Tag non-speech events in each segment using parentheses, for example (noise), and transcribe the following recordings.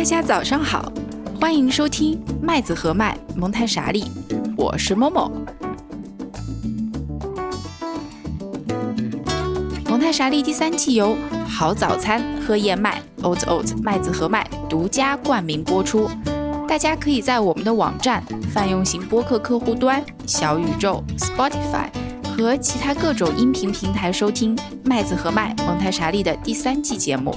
大家早上好，欢迎收听麦子和麦蒙太傻利，我是某某。蒙太傻利第三季由好早餐喝燕麦 Oat Oat 麦子和麦独家冠名播出。大家可以在我们的网站、泛用型播客客户端、小宇宙、Spotify 和其他各种音频平台收听麦子和麦蒙太傻利的第三季节目。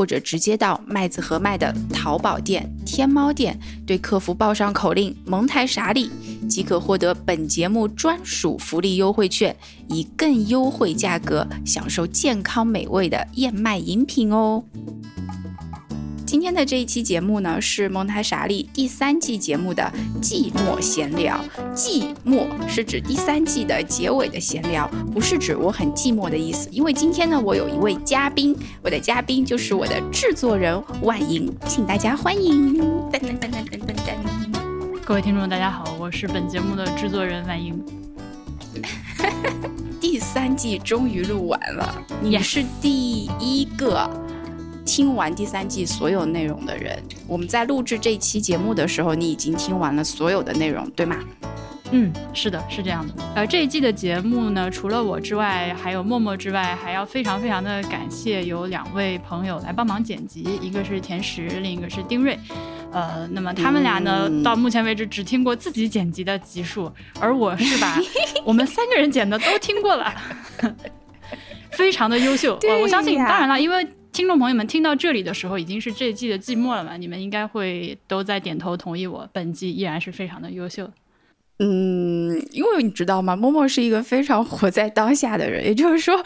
或者直接到麦子和麦的淘宝店、天猫店，对客服报上口令“蒙台傻里”，即可获得本节目专属福利优惠券，以更优惠价格享受健康美味的燕麦饮品哦。今天的这一期节目呢，是蒙台傻利第三季节目的季末闲聊。季末是指第三季的结尾的闲聊，不是指我很寂寞的意思。因为今天呢，我有一位嘉宾，我的嘉宾就是我的制作人万莹，请大家欢迎。噔噔噔噔噔噔噔。各位听众，大家好，我是本节目的制作人万莹。第三季终于录完了，你是第一个听完第三季所有内容的人。我们在录制这期节目的时候，你已经听完了所有的内容，对吗？嗯，是的，是这样的。呃，这一季的节目呢，除了我之外，还有默默之外，还要非常非常的感谢有两位朋友来帮忙剪辑，一个是田石，另一个是丁瑞。呃，那么他们俩呢，嗯到目前为止只听过自己剪辑的集数，而我是把我们三个人剪的都听过了，(laughs) 非常的优秀。(laughs) 对呃我相信，当然了，因为听众朋友们听到这里的时候，已经是这季的季末了嘛，你们应该会都在点头同意我，本季依然是非常的优秀。嗯，因为你知道吗，默默是一个非常活在当下的人，也就是说，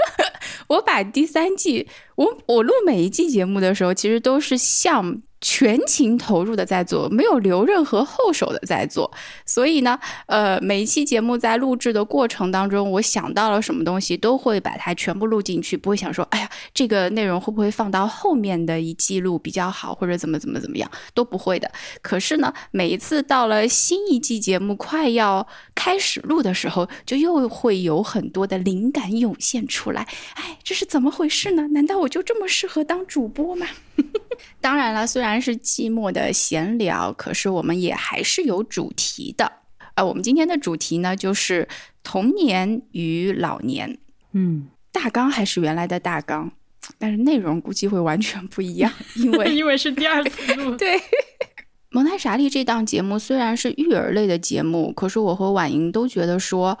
(laughs) 我把第三季，我我录每一季节目的时候，其实都是像全情投入的在做，没有留任何后手的在做。所以呢，呃，每一期节目在录制的过程当中，我想到了什么东西，都会把它全部录进去，不会想说，哎呀，这个内容会不会放到后面的一季录比较好，或者怎么怎么怎么样，都不会的。可是呢，每一次到了新一季节目快要开始录的时候，就又会有很多的灵感涌现出来。哎，这是怎么回事呢？难道我就这么适合当主播吗？(laughs) 当然了，虽然是寂寞的闲聊，可是我们也还是有主题的。呃，我们今天的主题呢，就是童年与老年。嗯，大纲还是原来的大纲，但是内容估计会完全不一样，(laughs) 因为因为是第二次录，(laughs) 对。蒙太傻利这档节目虽然是育儿类的节目，可是我和婉莹都觉得说，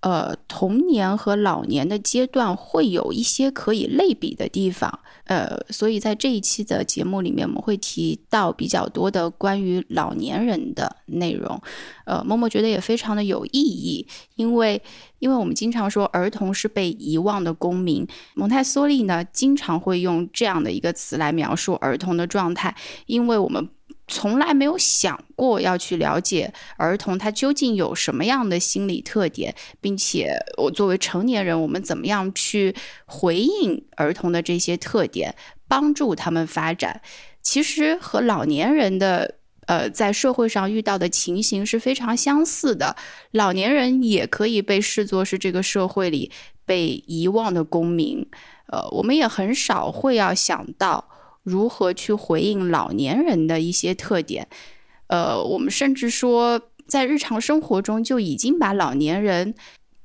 呃，童年和老年的阶段会有一些可以类比的地方，呃，所以在这一期的节目里面，我们会提到比较多的关于老年人的内容，呃，默默觉得也非常的有意义，因为因为我们经常说儿童是被遗忘的公民，蒙台梭利呢经常会用这样的一个词来描述儿童的状态，因为我们从来没有想过要去了解儿童他究竟有什么样的心理特点，并且我作为成年人，我们怎么样去回应儿童的这些特点，帮助他们发展，其实和老年人的。呃，在社会上遇到的情形是非常相似的，老年人也可以被视作是这个社会里被遗忘的公民。呃，我们也很少会要想到如何去回应老年人的一些特点。呃，我们甚至说，在日常生活中就已经把老年人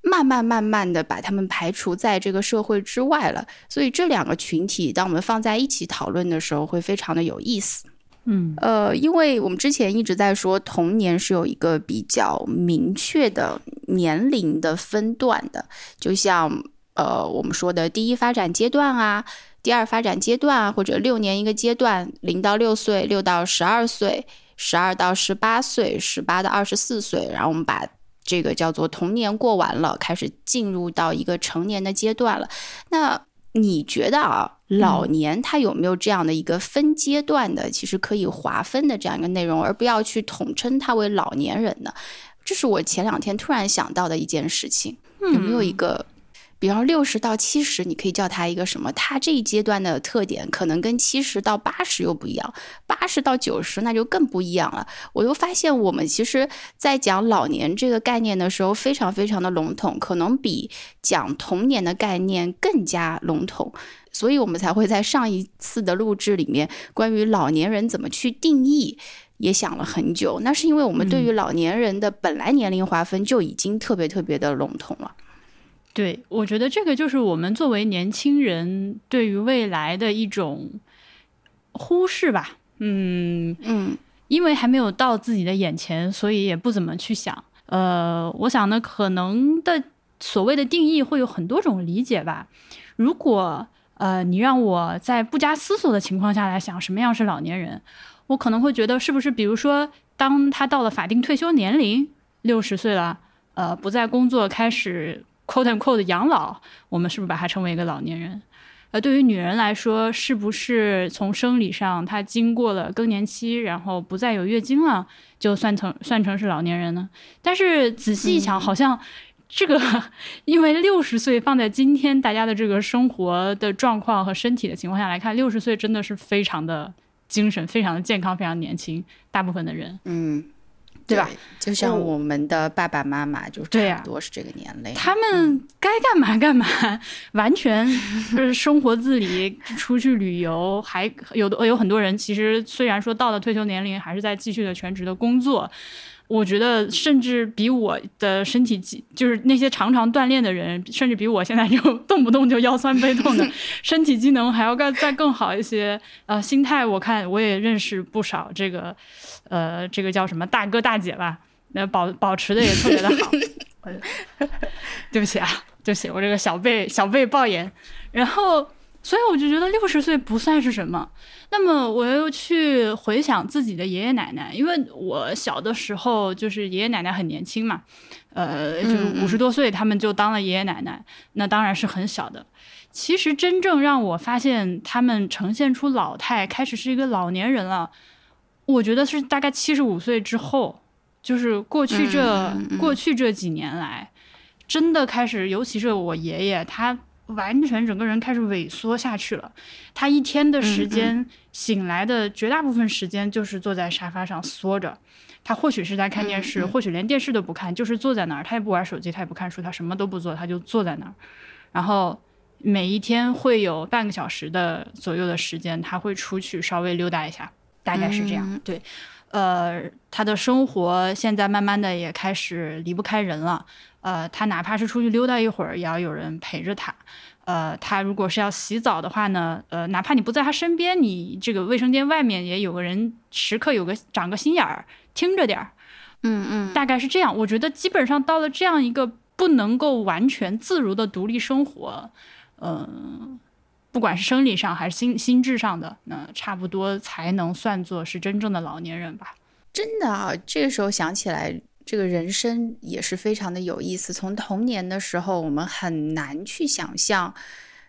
慢慢慢慢的把他们排除在这个社会之外了。所以这两个群体，当我们放在一起讨论的时候，会非常的有意思。嗯呃，因为我们之前一直在说童年是有一个比较明确的年龄的分段的，就像呃我们说的第一发展阶段啊，第二发展阶段啊，或者六年一个阶段，零到六岁，六到十二岁，十二到十八岁，十八到二十四岁，然后我们把这个叫做童年过完了，开始进入到一个成年的阶段了。那你觉得啊，老年它有没有这样的一个分阶段的，其实可以划分的这样一个内容，而不要去统称它为老年人呢？这是我前两天突然想到的一件事情，有没有一个比方六十到七十，你可以叫他一个什么？他这一阶段的特点可能跟七十到八十又不一样，八十到九十那就更不一样了。我又发现，我们其实在讲老年这个概念的时候，非常非常的笼统，可能比讲童年的概念更加笼统，所以我们才会在上一次的录制里面，关于老年人怎么去定义，也想了很久。那是因为我们对于老年人的本来年龄划分就已经特别特别的笼统了。对，我觉得这个就是我们作为年轻人对于未来的一种忽视吧。嗯嗯，因为还没有到自己的眼前，所以也不怎么去想。呃，我想呢，可能的所谓的定义会有很多种理解吧。如果呃，你让我在不加思索的情况下来想什么样是老年人，我可能会觉得是不是，比如说，当他到了法定退休年龄，六十岁了，呃，不再工作，开始。Quote and quote 的养老，我们是不是把它称为一个老年人？呃，对于女人来说，是不是从生理上她经过了更年期，然后不再有月经了，就算成算成是老年人呢？但是仔细一想，好像这个，因为六十岁放在今天大家的这个生活的状况和身体的情况下来看，六十岁真的是非常的精神、非常的健康、非常年轻。大部分的人，嗯。对吧？就像我们的爸爸妈妈，就是差不多是这个年龄。他们该干嘛干嘛，(laughs) 完全是生活自理，出去旅游，还有的有很多人，其实虽然说到了退休年龄，还是在继续的全职的工作。我觉得，甚至比我的身体机，就是那些常常锻炼的人，甚至比我现在就动不动就腰酸背痛的 (laughs) 身体机能还要更再更好一些。呃，心态我看我也认识不少这个，呃，这个叫什么大哥大姐吧，那保保持的也特别的好。(laughs) 对不起啊，对不起，我这个小辈小辈爆言。然后，所以我就觉得六十岁不算是什么。那么我又去回想自己的爷爷奶奶，因为我小的时候就是爷爷奶奶很年轻嘛，呃，就五十多岁，他们就当了爷爷奶奶，那当然是很小的。其实真正让我发现他们呈现出老态，开始是一个老年人了，我觉得是大概七十五岁之后，就是过去这过去这几年来，真的开始，尤其是我爷爷他。完全整个人开始萎缩下去了，他一天的时间醒来的绝大部分时间就是坐在沙发上缩着，他或许是在看电视，或许连电视都不看，就是坐在那儿，他也不玩手机，他也不看书，他什么都不做，他就坐在那儿。然后每一天会有半个小时的左右的时间，他会出去稍微溜达一下，大概是这样。对，呃，他的生活现在慢慢的也开始离不开人了。呃，他哪怕是出去溜达一会儿，也要有人陪着他。呃，他如果是要洗澡的话呢，呃，哪怕你不在他身边，你这个卫生间外面也有个人，时刻有个长个心眼儿，听着点儿。嗯嗯，大概是这样。我觉得基本上到了这样一个不能够完全自如的独立生活，嗯，不管是生理上还是心心智上的，那差不多才能算作是真正的老年人吧。真的啊，这个时候想起来。这个人生也是非常的有意思。从童年的时候，我们很难去想象，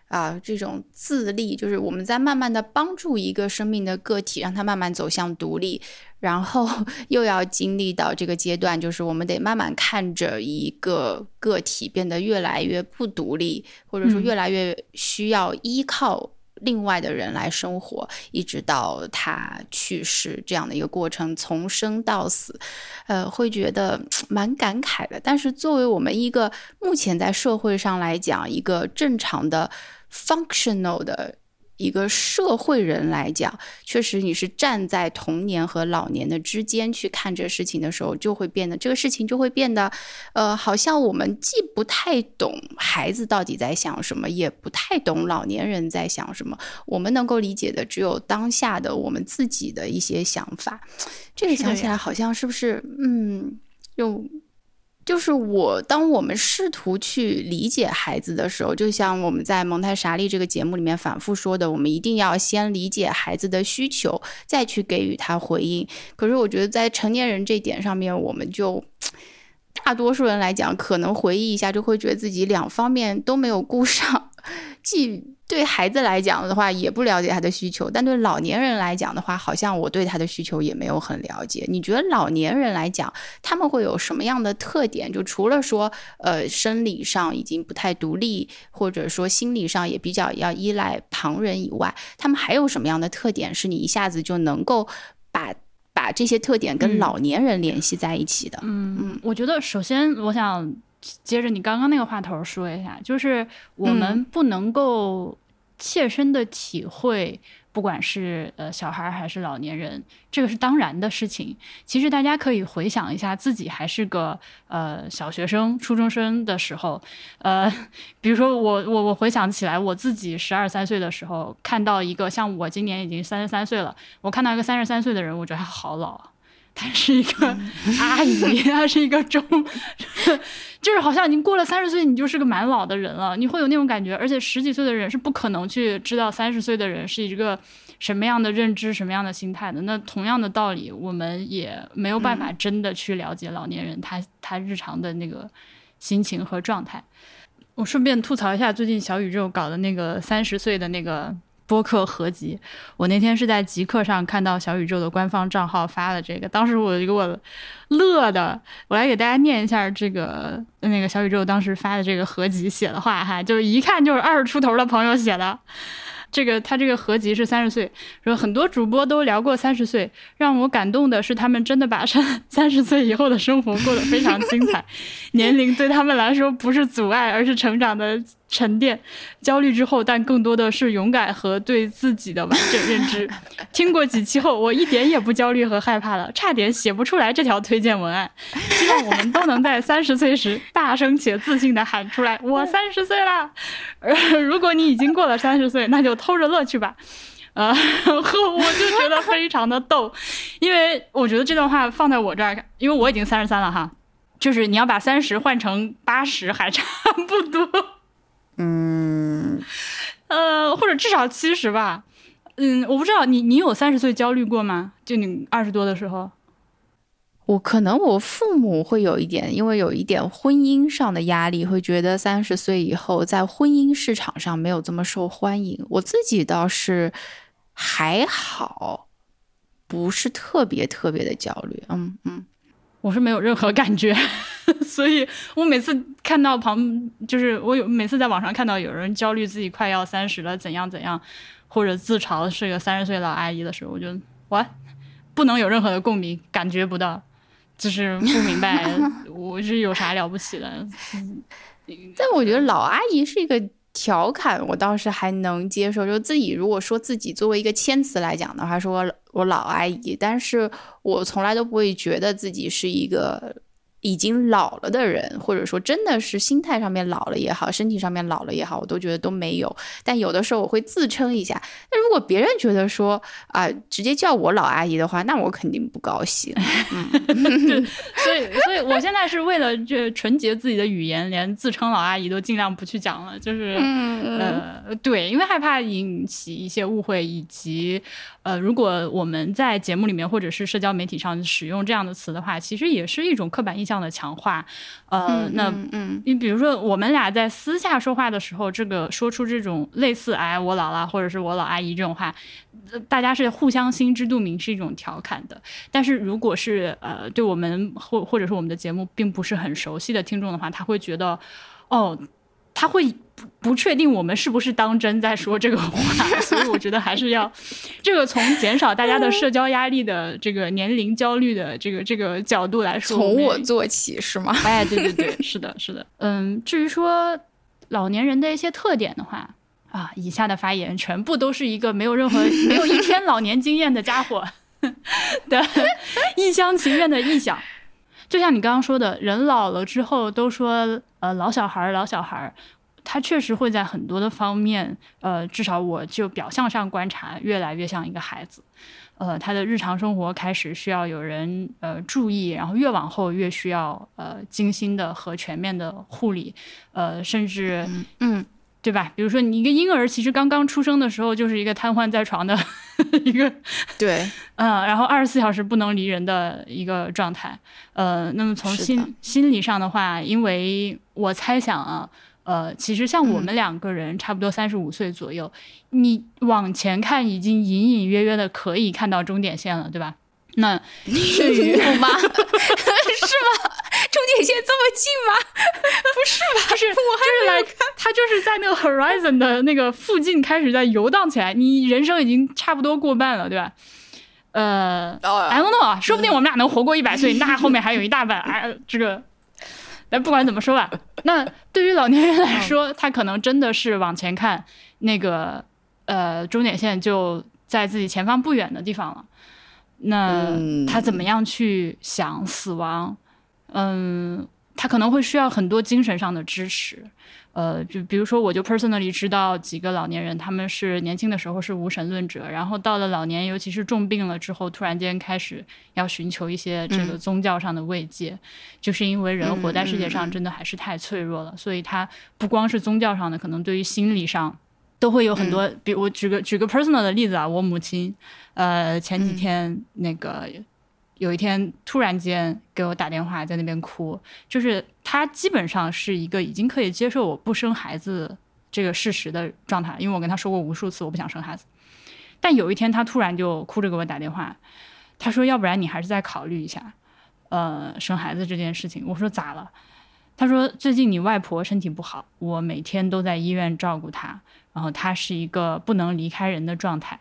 啊，这种自立，就是我们在慢慢的帮助一个生命的个体，让他慢慢走向独立，然后 (laughs) 又要经历到这个阶段，就是我们得慢慢看着一个个体变得越来越不独立，或者说越来越需要依靠。另外的人来生活，一直到他去世这样的一个过程，从生到死，呃，会觉得蛮感慨的。但是作为我们一个目前在社会上来讲，一个正常的 functional 的。一个社会人来讲，确实你是站在童年和老年的之间去看这事情的时候，就会变得这个事情就会变得，呃，好像我们既不太懂孩子到底在想什么，也不太懂老年人在想什么。我们能够理解的只有当下的我们自己的一些想法。这个想起来好像是不是，嗯，用。就是我，当我们试图去理解孩子的时候，就像我们在蒙太莎利这个节目里面反复说的，我们一定要先理解孩子的需求，再去给予他回应。可是我觉得在成年人这点上面，我们就大多数人来讲，可能回忆一下就会觉得自己两方面都没有顾上。(laughs) 既对孩子来讲的话，也不了解他的需求；但对老年人来讲的话，好像我对他的需求也没有很了解。你觉得老年人来讲，他们会有什么样的特点？就除了说，呃，生理上已经不太独立，或者说心理上也比较要依赖旁人以外，他们还有什么样的特点是你一下子就能够把把这些特点跟老年人联系在一起的？嗯嗯，我觉得首先我想。接着你刚刚那个话头说一下，就是我们不能够切身的体会，不管是呃小孩还是老年人，这个是当然的事情。其实大家可以回想一下自己还是个呃小学生、初中生的时候，呃，(laughs) 比如说我我我回想起来，我自己十二三岁的时候，看到一个像我今年已经三十三岁了，我看到一个三十三岁的人，我觉得他好老。她是一个阿姨，她是一个中，(laughs) 就是好像已经过了三十岁，你就是个蛮老的人了，你会有那种感觉。而且十几岁的人是不可能去知道三十岁的人是一个什么样的认知、什么样的心态的。那同样的道理，我们也没有办法真的去了解老年人他他日常的那个心情和状态。我顺便吐槽一下，最近小宇宙搞的那个三十岁的那个。播客合集，我那天是在极客上看到小宇宙的官方账号发的这个，当时我就给我乐的，我来给大家念一下这个那个小宇宙当时发的这个合集写的话哈，就是一看就是二十出头的朋友写的。这个他这个合集是三十岁，说很多主播都聊过三十岁，让我感动的是他们真的把三 (laughs) 三十岁以后的生活过得非常精彩，年龄对他们来说不是阻碍，而是成长的。沉淀焦虑之后，但更多的是勇敢和对自己的完整认知。(laughs) 听过几期后，我一点也不焦虑和害怕了，差点写不出来这条推荐文案。希望我们都能在三十岁时大声且自信地喊出来：“ (laughs) 我三十岁了。(laughs) ”如果你已经过了三十岁，那就偷着乐去吧。啊，然后我就觉得非常的逗，因为我觉得这段话放在我这儿，因为我已经三十三了哈，就是你要把三十换成八十还差不多。嗯，呃，或者至少七十吧。嗯，我不知道你，你有三十岁焦虑过吗？就你二十多的时候，我可能我父母会有一点，因为有一点婚姻上的压力，会觉得三十岁以后在婚姻市场上没有这么受欢迎。我自己倒是还好，不是特别特别的焦虑。嗯嗯。我是没有任何感觉，(laughs) 所以我每次看到旁，就是我有每次在网上看到有人焦虑自己快要三十了，怎样怎样，或者自嘲是个三十岁老阿姨的时候，我就我不能有任何的共鸣，感觉不到，就是不明白 (laughs) 我是有啥了不起的。但我觉得老阿姨是一个。调侃我倒是还能接受，就自己如果说自己作为一个谦词来讲的话，说我老阿姨，但是我从来都不会觉得自己是一个。已经老了的人，或者说真的是心态上面老了也好，身体上面老了也好，我都觉得都没有。但有的时候我会自称一下。那如果别人觉得说啊，直接叫我老阿姨的话，那我肯定不高兴。(laughs) 所以，所以我现在是为了这纯洁自己的语言，连自称老阿姨都尽量不去讲了。就是呃，对，因为害怕引起一些误会，以及呃，如果我们在节目里面或者是社交媒体上使用这样的词的话，其实也是一种刻板印象。的强化，呃，那嗯，你比如说我们俩在私下说话的时候，这个说出这种类似“哎，我老了”或者是我老阿姨这种话，大家是互相心知肚明，是一种调侃的。但是如果是呃，对我们或或者是我们的节目并不是很熟悉的听众的话，他会觉得，哦。他会不不确定我们是不是当真在说这个话，所以我觉得还是要这个从减少大家的社交压力的这个年龄焦虑的这个这个角度来说，从我做起是吗？(laughs) 哎，对对对，是的，是的。嗯，至于说老年人的一些特点的话，啊，以下的发言全部都是一个没有任何 (laughs) 没有一天老年经验的家伙的一厢情愿的臆想。就像你刚刚说的，人老了之后都说，呃，老小孩儿，老小孩儿，他确实会在很多的方面，呃，至少我就表象上观察，越来越像一个孩子，呃，他的日常生活开始需要有人呃注意，然后越往后越需要呃精心的和全面的护理，呃，甚至嗯。对吧？比如说，你一个婴儿其实刚刚出生的时候就是一个瘫痪在床的 (laughs) 一个，对，嗯，(laughs) 然后二十四小时不能离人的一个状态。呃，那么从心心理上的话，因为我猜想啊，呃，其实像我们两个人差不多三十五岁左右，你往前看已经隐隐约约的可以看到终点线了，对吧？那 (laughs) 对于有吗？是吗？终点线这么近吗？(laughs) 不是吧？就是我就是来看，他就是在那个 horizon 的那个附近开始在游荡起来。你人生已经差不多过半了，对吧？呃，I don't know 啊，说不定我们俩能活过一百岁，那后面还有一大半。哎，这个，但不管怎么说吧，那对于老年人来说，他可能真的是往前看，那个呃终点线就在自己前方不远的地方了。那他怎么样去想死亡？嗯，他可能会需要很多精神上的支持。呃，就比如说，我就 personally 知道几个老年人，他们是年轻的时候是无神论者，然后到了老年，尤其是重病了之后，突然间开始要寻求一些这个宗教上的慰藉，就是因为人活在世界上真的还是太脆弱了，所以他不光是宗教上的，可能对于心理上都会有很多。比如我举个举个 personal 的例子啊，我母亲，呃，前几天那个。有一天突然间给我打电话，在那边哭，就是他基本上是一个已经可以接受我不生孩子这个事实的状态，因为我跟他说过无数次我不想生孩子。但有一天他突然就哭着给我打电话，他说：“要不然你还是再考虑一下，呃，生孩子这件事情。”我说：“咋了？”他说：“最近你外婆身体不好，我每天都在医院照顾她，然后她是一个不能离开人的状态。”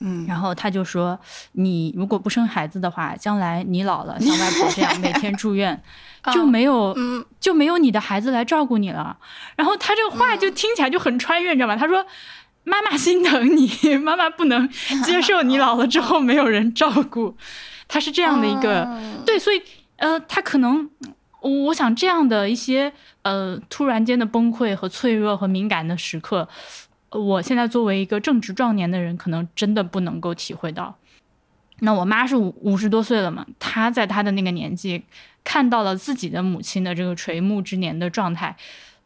嗯，然后他就说：“你如果不生孩子的话，将来你老了像外婆这样每天住院，(laughs) 就没有就没有你的孩子来照顾你了。”然后他这个话就听起来就很穿越，你知道吗？他说：“妈妈心疼你，妈妈不能接受你老了之后没有人照顾。(laughs) ”他是这样的一个对，所以呃，他可能我想这样的一些呃突然间的崩溃和脆弱和敏感的时刻。我现在作为一个正值壮年的人，可能真的不能够体会到。那我妈是五五十多岁了嘛，她在她的那个年纪看到了自己的母亲的这个垂暮之年的状态，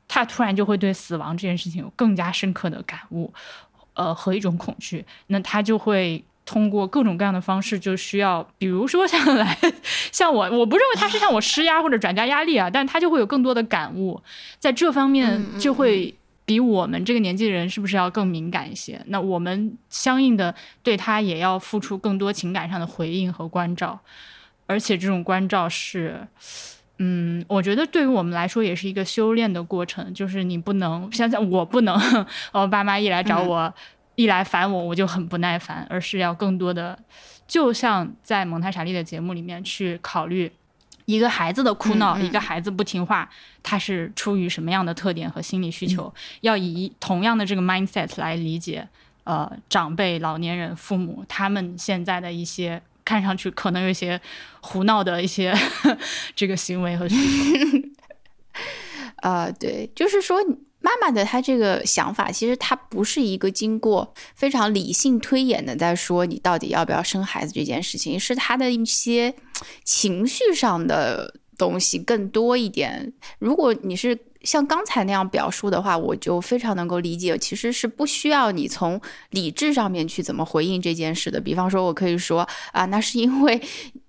她突然就会对死亡这件事情有更加深刻的感悟，呃，和一种恐惧。那她就会通过各种各样的方式，就需要，比如说像来 (laughs) 像我，我不认为她是向我施压或者转嫁压力啊，但她就会有更多的感悟，在这方面就会。比我们这个年纪的人是不是要更敏感一些？那我们相应的对他也要付出更多情感上的回应和关照，而且这种关照是，嗯，我觉得对于我们来说也是一个修炼的过程。就是你不能现在我不能，我 (laughs) 爸妈一来找我，一来烦我，我就很不耐烦，而是要更多的，就像在蒙太莎利的节目里面去考虑。一个孩子的哭闹，一个孩子不听话，他是出于什么样的特点和心理需求？要以同样的这个 mindset 来理解，呃，长辈、老年人、父母他们现在的一些看上去可能有些胡闹的一些 (laughs) 这个行为和需求。啊，(laughs) 对，就是说。妈妈的她这个想法，其实她不是一个经过非常理性推演的，在说你到底要不要生孩子这件事情，是她的一些情绪上的东西更多一点。如果你是。像刚才那样表述的话，我就非常能够理解，其实是不需要你从理智上面去怎么回应这件事的。比方说，我可以说啊，那是因为，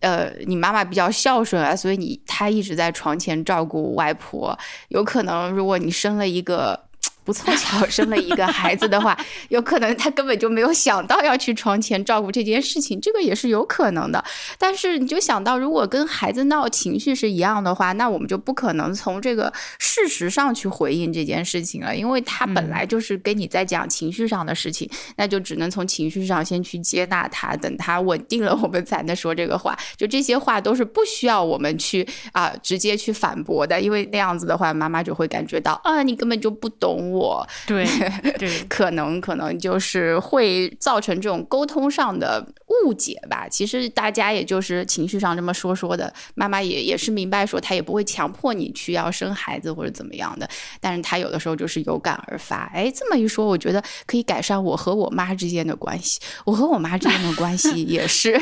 呃，你妈妈比较孝顺 (laughs) 啊，所以你她一直在床前照顾外婆。有可能，如果你生了一个。不凑巧生了一个孩子的话，有可能他根本就没有想到要去床前照顾这件事情，这个也是有可能的。但是你就想到，如果跟孩子闹情绪是一样的话，那我们就不可能从这个事实上去回应这件事情了，因为他本来就是跟你在讲情绪上的事情，那就只能从情绪上先去接纳他，等他稳定了，我们才能说这个话。就这些话都是不需要我们去啊直接去反驳的，因为那样子的话，妈妈就会感觉到啊，你根本就不懂我。我对 (laughs) 对，可能可能就是会造成这种沟通上的误解吧。其实大家也就是情绪上这么说说的，妈妈也也是明白说，她也不会强迫你去要生孩子或者怎么样的。但是她有的时候就是有感而发。哎，这么一说，我觉得可以改善我和我妈之间的关系。我和我妈之间的关系也是，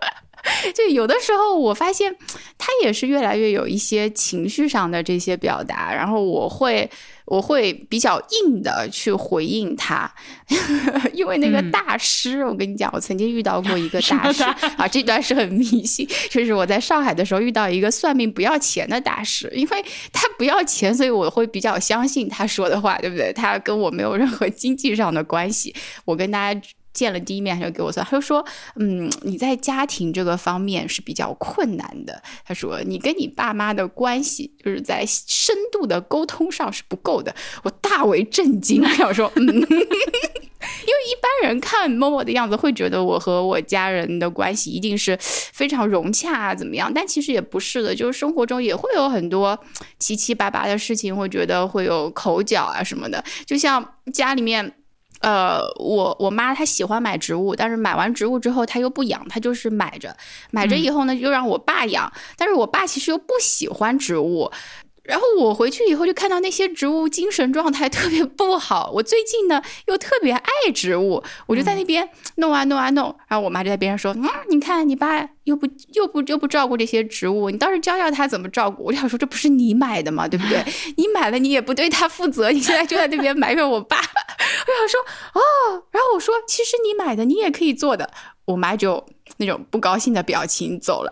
(laughs) 就有的时候我发现她也是越来越有一些情绪上的这些表达，然后我会。我会比较硬的去回应他，(laughs) 因为那个大师，我跟你讲，我曾经遇到过一个 (laughs) 大师啊，这段是很迷信，就是我在上海的时候遇到一个算命不要钱的大师，因为他不要钱，所以我会比较相信他说的话，对不对？他跟我没有任何经济上的关系，我跟大家。见了第一面他就给我算，他就说，嗯，你在家庭这个方面是比较困难的。他说你跟你爸妈的关系就是在深度的沟通上是不够的。我大为震惊，(laughs) 想说，嗯，(laughs) 因为一般人看默默的样子会觉得我和我家人的关系一定是非常融洽啊，怎么样？但其实也不是的，就是生活中也会有很多七七八八的事情，会觉得会有口角啊什么的，就像家里面。呃，我我妈她喜欢买植物，但是买完植物之后她又不养，她就是买着，买着以后呢又让我爸养，但是我爸其实又不喜欢植物。然后我回去以后就看到那些植物精神状态特别不好。我最近呢又特别爱植物，我就在那边弄啊弄啊弄。然后我妈就在边上说：“嗯，你看你爸又不又不又不照顾这些植物，你倒是教教他怎么照顾。”我就想说，这不是你买的吗？对不对？(laughs) 你买了你也不对他负责，你现在就在那边埋怨我爸。我想说哦，然后我说其实你买的你也可以做的。我妈就那种不高兴的表情走了。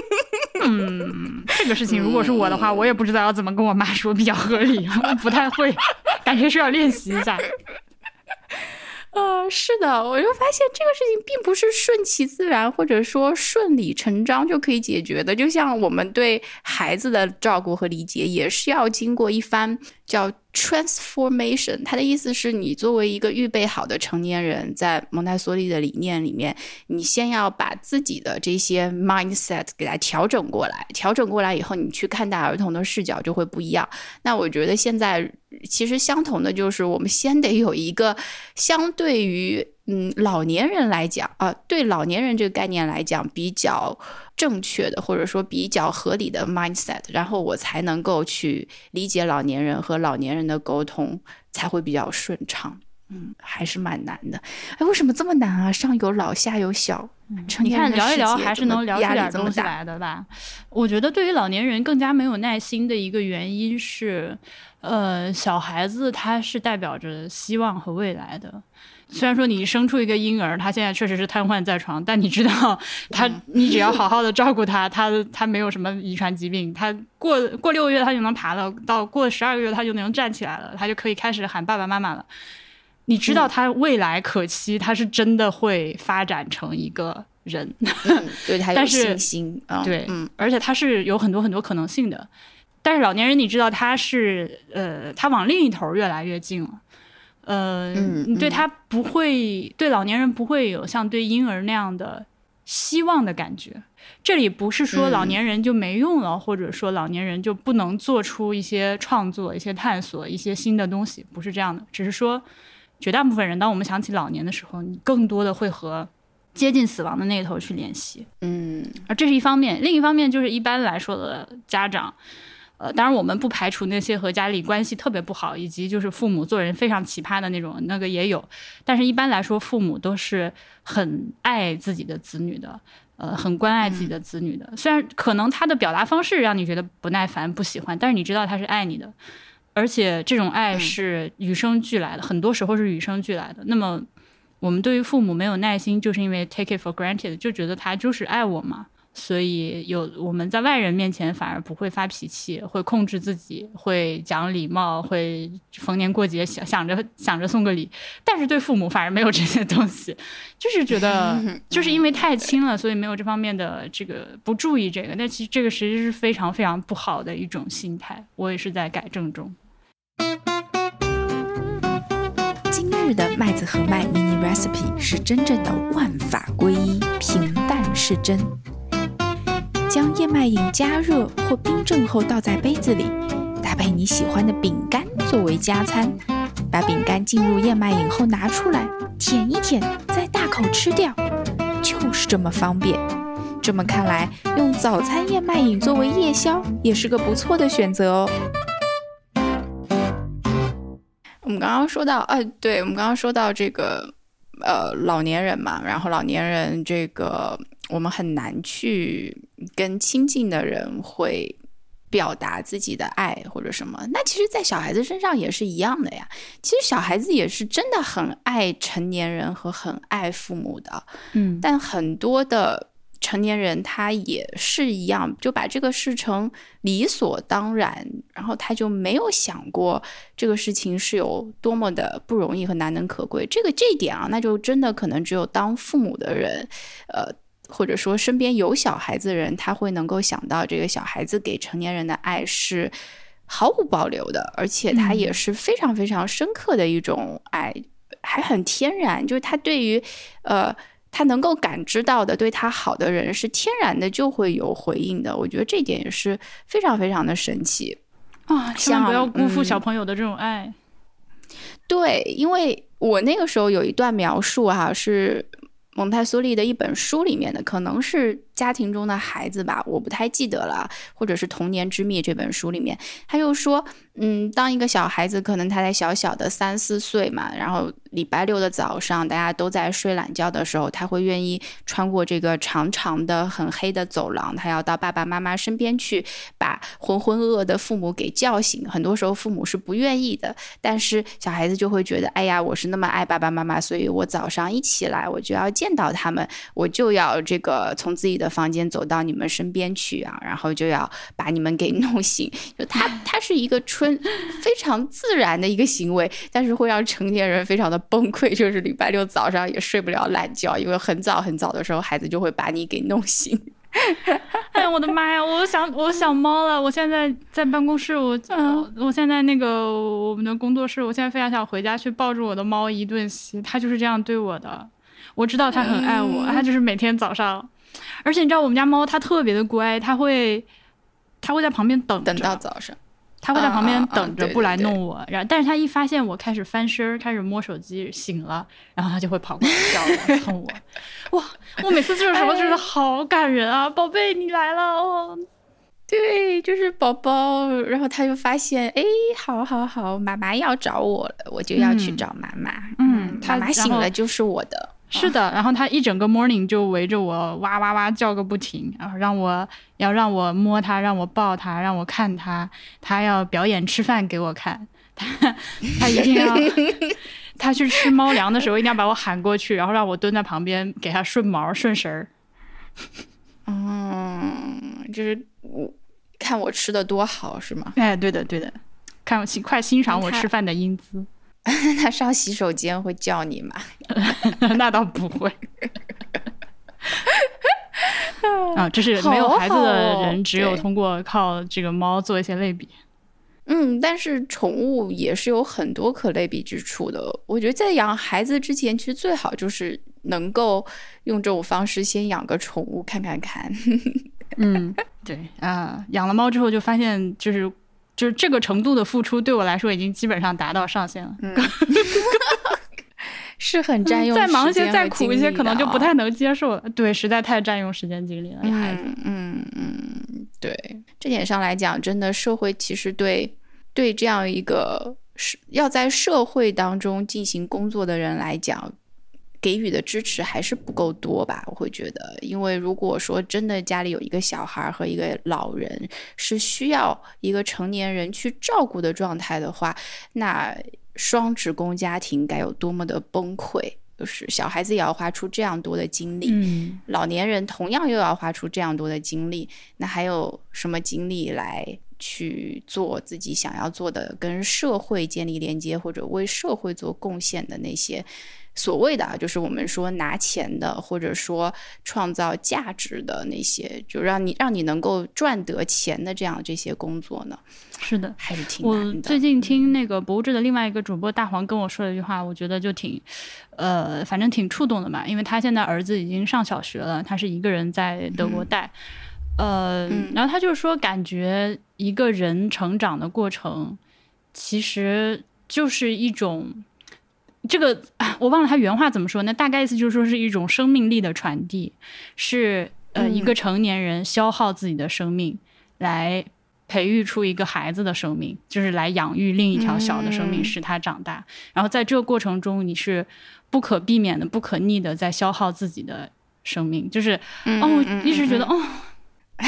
(laughs) 嗯，这个事情如果是我的话，我也不知道要怎么跟我妈说比较合理，不太会，(laughs) 感觉需要练习一下。(laughs) 呃，是的，我就发现这个事情并不是顺其自然或者说顺理成章就可以解决的。就像我们对孩子的照顾和理解，也是要经过一番叫。Transformation，它的意思是你作为一个预备好的成年人，在蒙台梭利的理念里面，你先要把自己的这些 mindset 给它调整过来，调整过来以后，你去看待儿童的视角就会不一样。那我觉得现在其实相同的就是，我们先得有一个相对于嗯老年人来讲啊，对老年人这个概念来讲比较。正确的或者说比较合理的 mindset，然后我才能够去理解老年人和老年人的沟通才会比较顺畅。嗯，还是蛮难的。哎，为什么这么难啊？上有老下有小，你看聊一聊还是能聊出点东西来的吧？我觉得对于老年人更加没有耐心的一个原因是，呃，小孩子他是代表着希望和未来的。虽然说你生出一个婴儿，他现在确实是瘫痪在床，但你知道，他你只要好好的照顾他，他他没有什么遗传疾病，他过过六个月他就能爬了，到过十二个月他就能站起来了，他就可以开始喊爸爸妈妈了。你知道他未来可期，他是真的会发展成一个人，对他有信心。对，嗯，而且他是有很多很多可能性的。但是老年人，你知道他是呃，他往另一头越来越近了。呃，你对他不会，对老年人不会有像对婴儿那样的希望的感觉。这里不是说老年人就没用了，或者说老年人就不能做出一些创作、一些探索、一些新的东西，不是这样的。只是说，绝大部分人，当我们想起老年的时候，你更多的会和接近死亡的那一头去联系。嗯，而这是一方面，另一方面就是一般来说的家长。呃，当然我们不排除那些和家里关系特别不好，以及就是父母做人非常奇葩的那种，那个也有。但是一般来说，父母都是很爱自己的子女的，呃，很关爱自己的子女的。虽然可能他的表达方式让你觉得不耐烦、不喜欢，但是你知道他是爱你的，而且这种爱是与生俱来的，很多时候是与生俱来的。那么我们对于父母没有耐心，就是因为 take it for granted，就觉得他就是爱我嘛。所以有我们在外人面前反而不会发脾气，会控制自己，会讲礼貌，会逢年过节想想着想着送个礼，但是对父母反而没有这些东西，就是觉得 (laughs) 就是因为太亲了，所以没有这方面的这个不注意这个，但其实这个实际是非常非常不好的一种心态，我也是在改正中。今日的麦子和麦 mini recipe 是真正的万法归一，平淡是真。将燕麦饮加热或冰镇后倒在杯子里，搭配你喜欢的饼干作为加餐。把饼干浸入燕麦饮后拿出来，舔一舔，再大口吃掉，就是这么方便。这么看来，用早餐燕麦饮作为夜宵也是个不错的选择哦。我们刚刚说到，呃，对，我们刚刚说到这个，呃，老年人嘛，然后老年人这个。我们很难去跟亲近的人会表达自己的爱或者什么。那其实，在小孩子身上也是一样的呀。其实小孩子也是真的很爱成年人和很爱父母的，嗯，但很多的。成年人他也是一样，就把这个事成理所当然，然后他就没有想过这个事情是有多么的不容易和难能可贵。这个这一点啊，那就真的可能只有当父母的人，呃，或者说身边有小孩子的人，他会能够想到这个小孩子给成年人的爱是毫无保留的，而且他也是非常非常深刻的一种爱，还很天然，就是他对于呃。他能够感知到的，对他好的人是天然的就会有回应的。我觉得这点也是非常非常的神奇啊！千万不要辜负小朋友的这种爱。对，因为我那个时候有一段描述哈，是蒙台梭利的一本书里面的，可能是家庭中的孩子吧，我不太记得了，或者是《童年之秘》这本书里面，他就说，嗯，当一个小孩子可能他在小小的三四岁嘛，然后。礼拜六的早上，大家都在睡懒觉的时候，他会愿意穿过这个长长的、很黑的走廊，他要到爸爸妈妈身边去，把浑浑噩噩的父母给叫醒。很多时候，父母是不愿意的，但是小孩子就会觉得，哎呀，我是那么爱爸爸妈妈，所以我早上一起来，我就要见到他们，我就要这个从自己的房间走到你们身边去啊，然后就要把你们给弄醒。就他，他是一个春 (laughs) 非常自然的一个行为，但是会让成年人非常的。崩溃就是礼拜六早上也睡不了懒觉，因为很早很早的时候，孩子就会把你给弄醒。(laughs) 哎呀，我的妈呀！我想我想猫了。我现在在办公室，我我现在那个我们的工作室，我现在非常想回家去抱住我的猫一顿吸。它就是这样对我的。我知道它很爱我，它就是每天早上，而且你知道我们家猫它特别的乖，它会它会在旁边等等到早上。他会在旁边等着不来弄我，然后但是他一发现我开始翻身开始摸手机醒了，然后他就会跑过来叫我蹭我。(laughs) 哇，我每次这种时候就是好感人啊，宝贝你来了哦。对，就是宝宝，然后他就发现，哎，好好好，妈妈要找我了，我就要去找妈妈。嗯，妈妈醒了就是我的。是的，然后他一整个 morning 就围着我哇哇哇叫个不停，然后让我要让我摸他，让我抱他，让我看他，他要表演吃饭给我看，(laughs) 他他一定要 (laughs) 他去吃猫粮的时候一定要把我喊过去，然后让我蹲在旁边给他顺毛顺食儿。(laughs) 嗯，就是我看我吃的多好是吗？哎，对的对的，看我快欣赏我吃饭的英姿。(laughs) 他上洗手间会叫你吗？(laughs) 那倒不会。啊，这是没有孩子的人，只有通过靠这个猫做一些类比。嗯，但是宠物也是有很多可类比之处的。我觉得在养孩子之前，其实最好就是能够用这种方式先养个宠物看看看。(laughs) 嗯，对啊，养了猫之后就发现就是。就是这个程度的付出，对我来说已经基本上达到上限了。嗯，(laughs) (laughs) 是很占用。再忙一些、再苦一些，可能就不太能接受了。对，实在太占用时间精力了。孩子，嗯嗯，对，这点上来讲，真的社会其实对对这样一个是要在社会当中进行工作的人来讲。给予的支持还是不够多吧？我会觉得，因为如果说真的家里有一个小孩和一个老人是需要一个成年人去照顾的状态的话，那双职工家庭该有多么的崩溃！就是小孩子也要花出这样多的精力，嗯，老年人同样又要花出这样多的精力，那还有什么精力来去做自己想要做的，跟社会建立连接或者为社会做贡献的那些？所谓的啊，就是我们说拿钱的，或者说创造价值的那些，就让你让你能够赚得钱的这样这些工作呢？是的，还是挺难的。我最近听那个博物志的另外一个主播大黄跟我说了一句话，我觉得就挺，呃，反正挺触动的嘛。因为他现在儿子已经上小学了，他是一个人在德国带，呃，然后他就说，感觉一个人成长的过程，其实就是一种。这个我忘了他原话怎么说，那大概意思就是说是一种生命力的传递，是呃一个成年人消耗自己的生命来培育出一个孩子的生命，就是来养育另一条小的生命，使他长大。然后在这个过程中，你是不可避免的、不可逆的在消耗自己的生命，就是哦，我一直觉得哦。(laughs)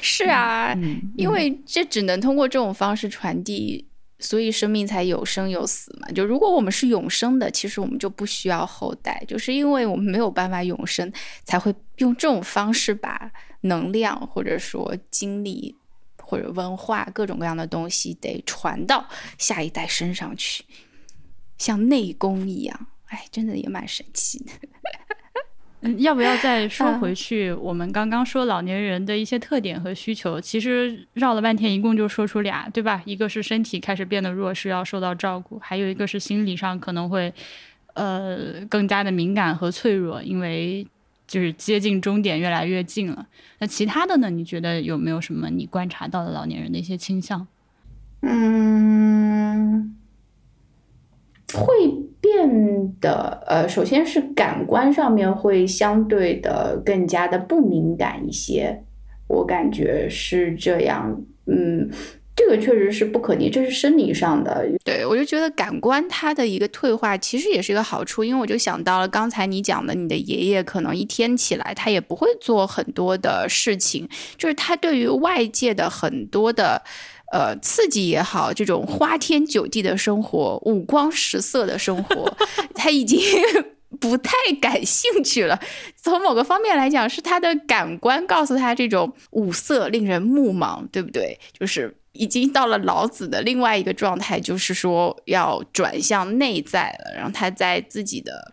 是啊，因为这只能通过这种方式传递，所以生命才有生有死嘛。就如果我们是永生的，其实我们就不需要后代，就是因为我们没有办法永生，才会用这种方式把能量或者说精力或者文化各种各样的东西得传到下一代身上去，像内功一样。哎，真的也蛮神奇的。嗯，要不要再说回去？我们刚刚说老年人的一些特点和需求，其实绕了半天，一共就说出俩，对吧？一个是身体开始变得弱势，要受到照顾；还有一个是心理上可能会，呃，更加的敏感和脆弱，因为就是接近终点越来越近了。那其他的呢？你觉得有没有什么你观察到的老年人的一些倾向？嗯。会变得，呃，首先是感官上面会相对的更加的不敏感一些，我感觉是这样。嗯，这个确实是不可逆，这是生理上的。对我就觉得感官它的一个退化其实也是一个好处，因为我就想到了刚才你讲的，你的爷爷可能一天起来他也不会做很多的事情，就是他对于外界的很多的。呃，刺激也好，这种花天酒地的生活、五光十色的生活，(laughs) 他已经 (laughs) 不太感兴趣了。从某个方面来讲，是他的感官告诉他，这种五色令人目盲，对不对？就是已经到了老子的另外一个状态，就是说要转向内在了。然后他在自己的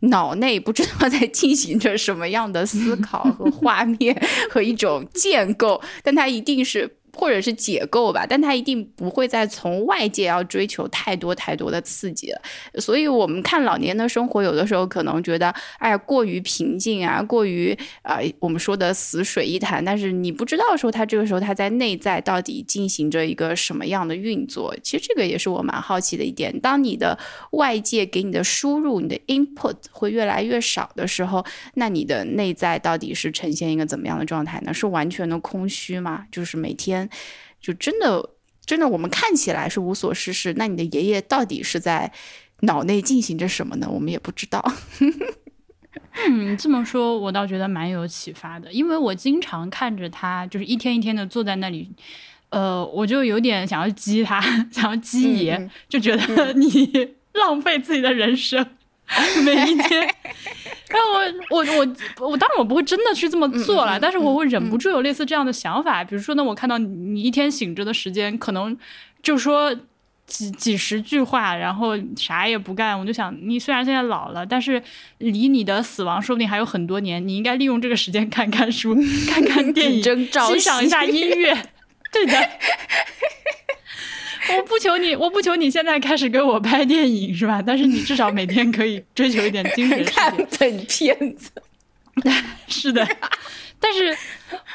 脑内不知道在进行着什么样的思考和画面和一种建构，但他一定是。或者是解构吧，但他一定不会再从外界要追求太多太多的刺激了。所以，我们看老年的生活，有的时候可能觉得，哎，过于平静啊，过于啊，我们说的死水一潭。但是你不知道说他这个时候他在内在到底进行着一个什么样的运作。其实这个也是我蛮好奇的一点。当你的外界给你的输入，你的 input 会越来越少的时候，那你的内在到底是呈现一个怎么样的状态呢？是完全的空虚吗？就是每天。就真的，真的，我们看起来是无所事事。那你的爷爷到底是在脑内进行着什么呢？我们也不知道。(laughs) 嗯，这么说，我倒觉得蛮有启发的，因为我经常看着他，就是一天一天的坐在那里，呃，我就有点想要激他，(laughs) 想要激爷，就觉得你 (laughs) 浪费自己的人生。(laughs) 每一天，(laughs) 然后我我我我当然我不会真的去这么做了，但是我会忍不住有类似这样的想法。比如说呢，我看到你一天醒着的时间可能就说几几十句话，然后啥也不干，我就想，你虽然现在老了，但是离你的死亡说不定还有很多年，你应该利用这个时间看看书、看看电影、(laughs) 欣赏一下音乐，对的。我不求你，我不求你现在开始给我拍电影是吧？但是你至少每天可以追求一点精神。(laughs) 看本片子，(laughs) 是的。但是，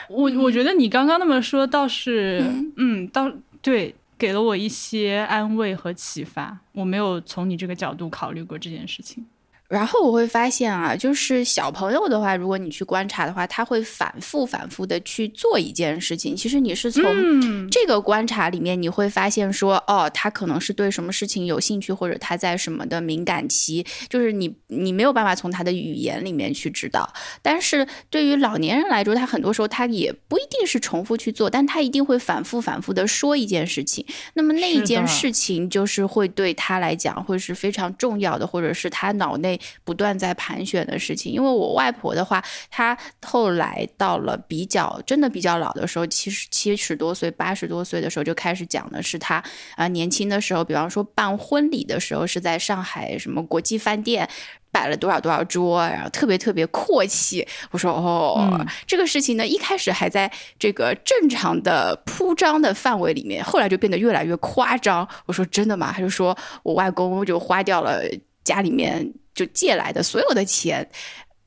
我我觉得你刚刚那么说倒是，嗯，倒对，给了我一些安慰和启发。我没有从你这个角度考虑过这件事情。然后我会发现啊，就是小朋友的话，如果你去观察的话，他会反复反复的去做一件事情。其实你是从这个观察里面，你会发现说，哦，他可能是对什么事情有兴趣，或者他在什么的敏感期，就是你你没有办法从他的语言里面去知道。但是对于老年人来说，他很多时候他也不一定是重复去做，但他一定会反复反复的说一件事情。那么那一件事情就是会对他来讲会是非常重要的，或者是他脑内。不断在盘旋的事情，因为我外婆的话，她后来到了比较真的比较老的时候，七十七十多岁、八十多岁的时候，就开始讲的是她啊年轻的时候，比方说办婚礼的时候，是在上海什么国际饭店摆了多少多少桌，然后特别特别阔气。我说哦，这个事情呢，一开始还在这个正常的铺张的范围里面，后来就变得越来越夸张。我说真的吗？他就说我外公就花掉了家里面。就借来的所有的钱，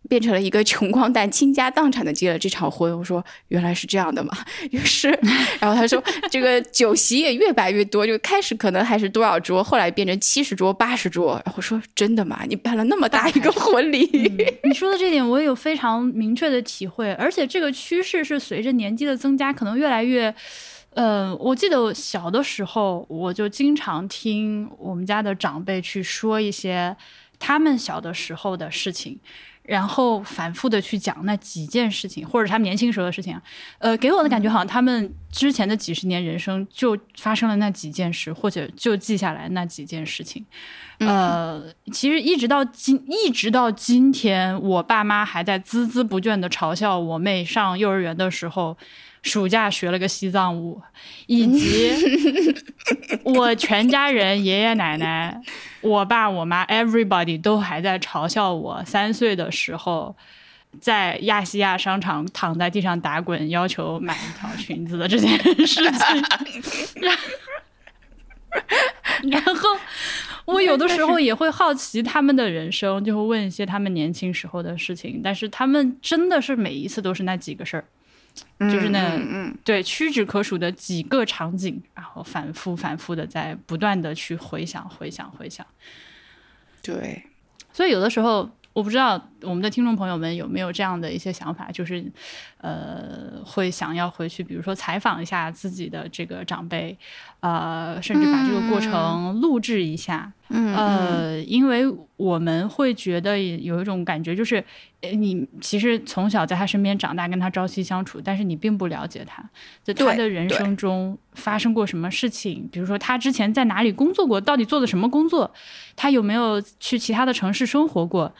变成了一个穷光蛋，倾家荡产的结了这场婚。我说原来是这样的嘛，于是，然后他说这个酒席也越摆越多，就开始可能还是多少桌，后来变成七十桌、八十桌。然后说真的吗？你办了那么大一个婚礼？你说的这点我也有非常明确的体会，而且这个趋势是随着年纪的增加，可能越来越。嗯，我记得小的时候，我就经常听我们家的长辈去说一些。他们小的时候的事情，然后反复的去讲那几件事情，或者他们年轻时候的事情，呃，给我的感觉好像他们之前的几十年人生就发生了那几件事，或者就记下来那几件事情。呃，其实一直到今，一直到今天，我爸妈还在孜孜不倦的嘲笑我妹上幼儿园的时候，暑假学了个西藏舞，以及 (laughs) 我全家人爷爷奶奶、我爸我妈，everybody 都还在嘲笑我三岁的时候，在亚细亚商场躺在地上打滚，要求买一条裙子的这件事情。(laughs) 然后。我有的时候也会好奇他们的人生，就会问一些他们年轻时候的事情。但是他们真的是每一次都是那几个事儿，就是那对屈指可数的几个场景，然后反复反复的在不断的去回想、回想、回想。对，所以有的时候。我不知道我们的听众朋友们有没有这样的一些想法，就是，呃，会想要回去，比如说采访一下自己的这个长辈，呃，甚至把这个过程录制一下，呃，因为我们会觉得有一种感觉，就是，你其实从小在他身边长大，跟他朝夕相处，但是你并不了解他，在他的人生中发生过什么事情，比如说他之前在哪里工作过，到底做的什么工作，他有没有去其他的城市生活过。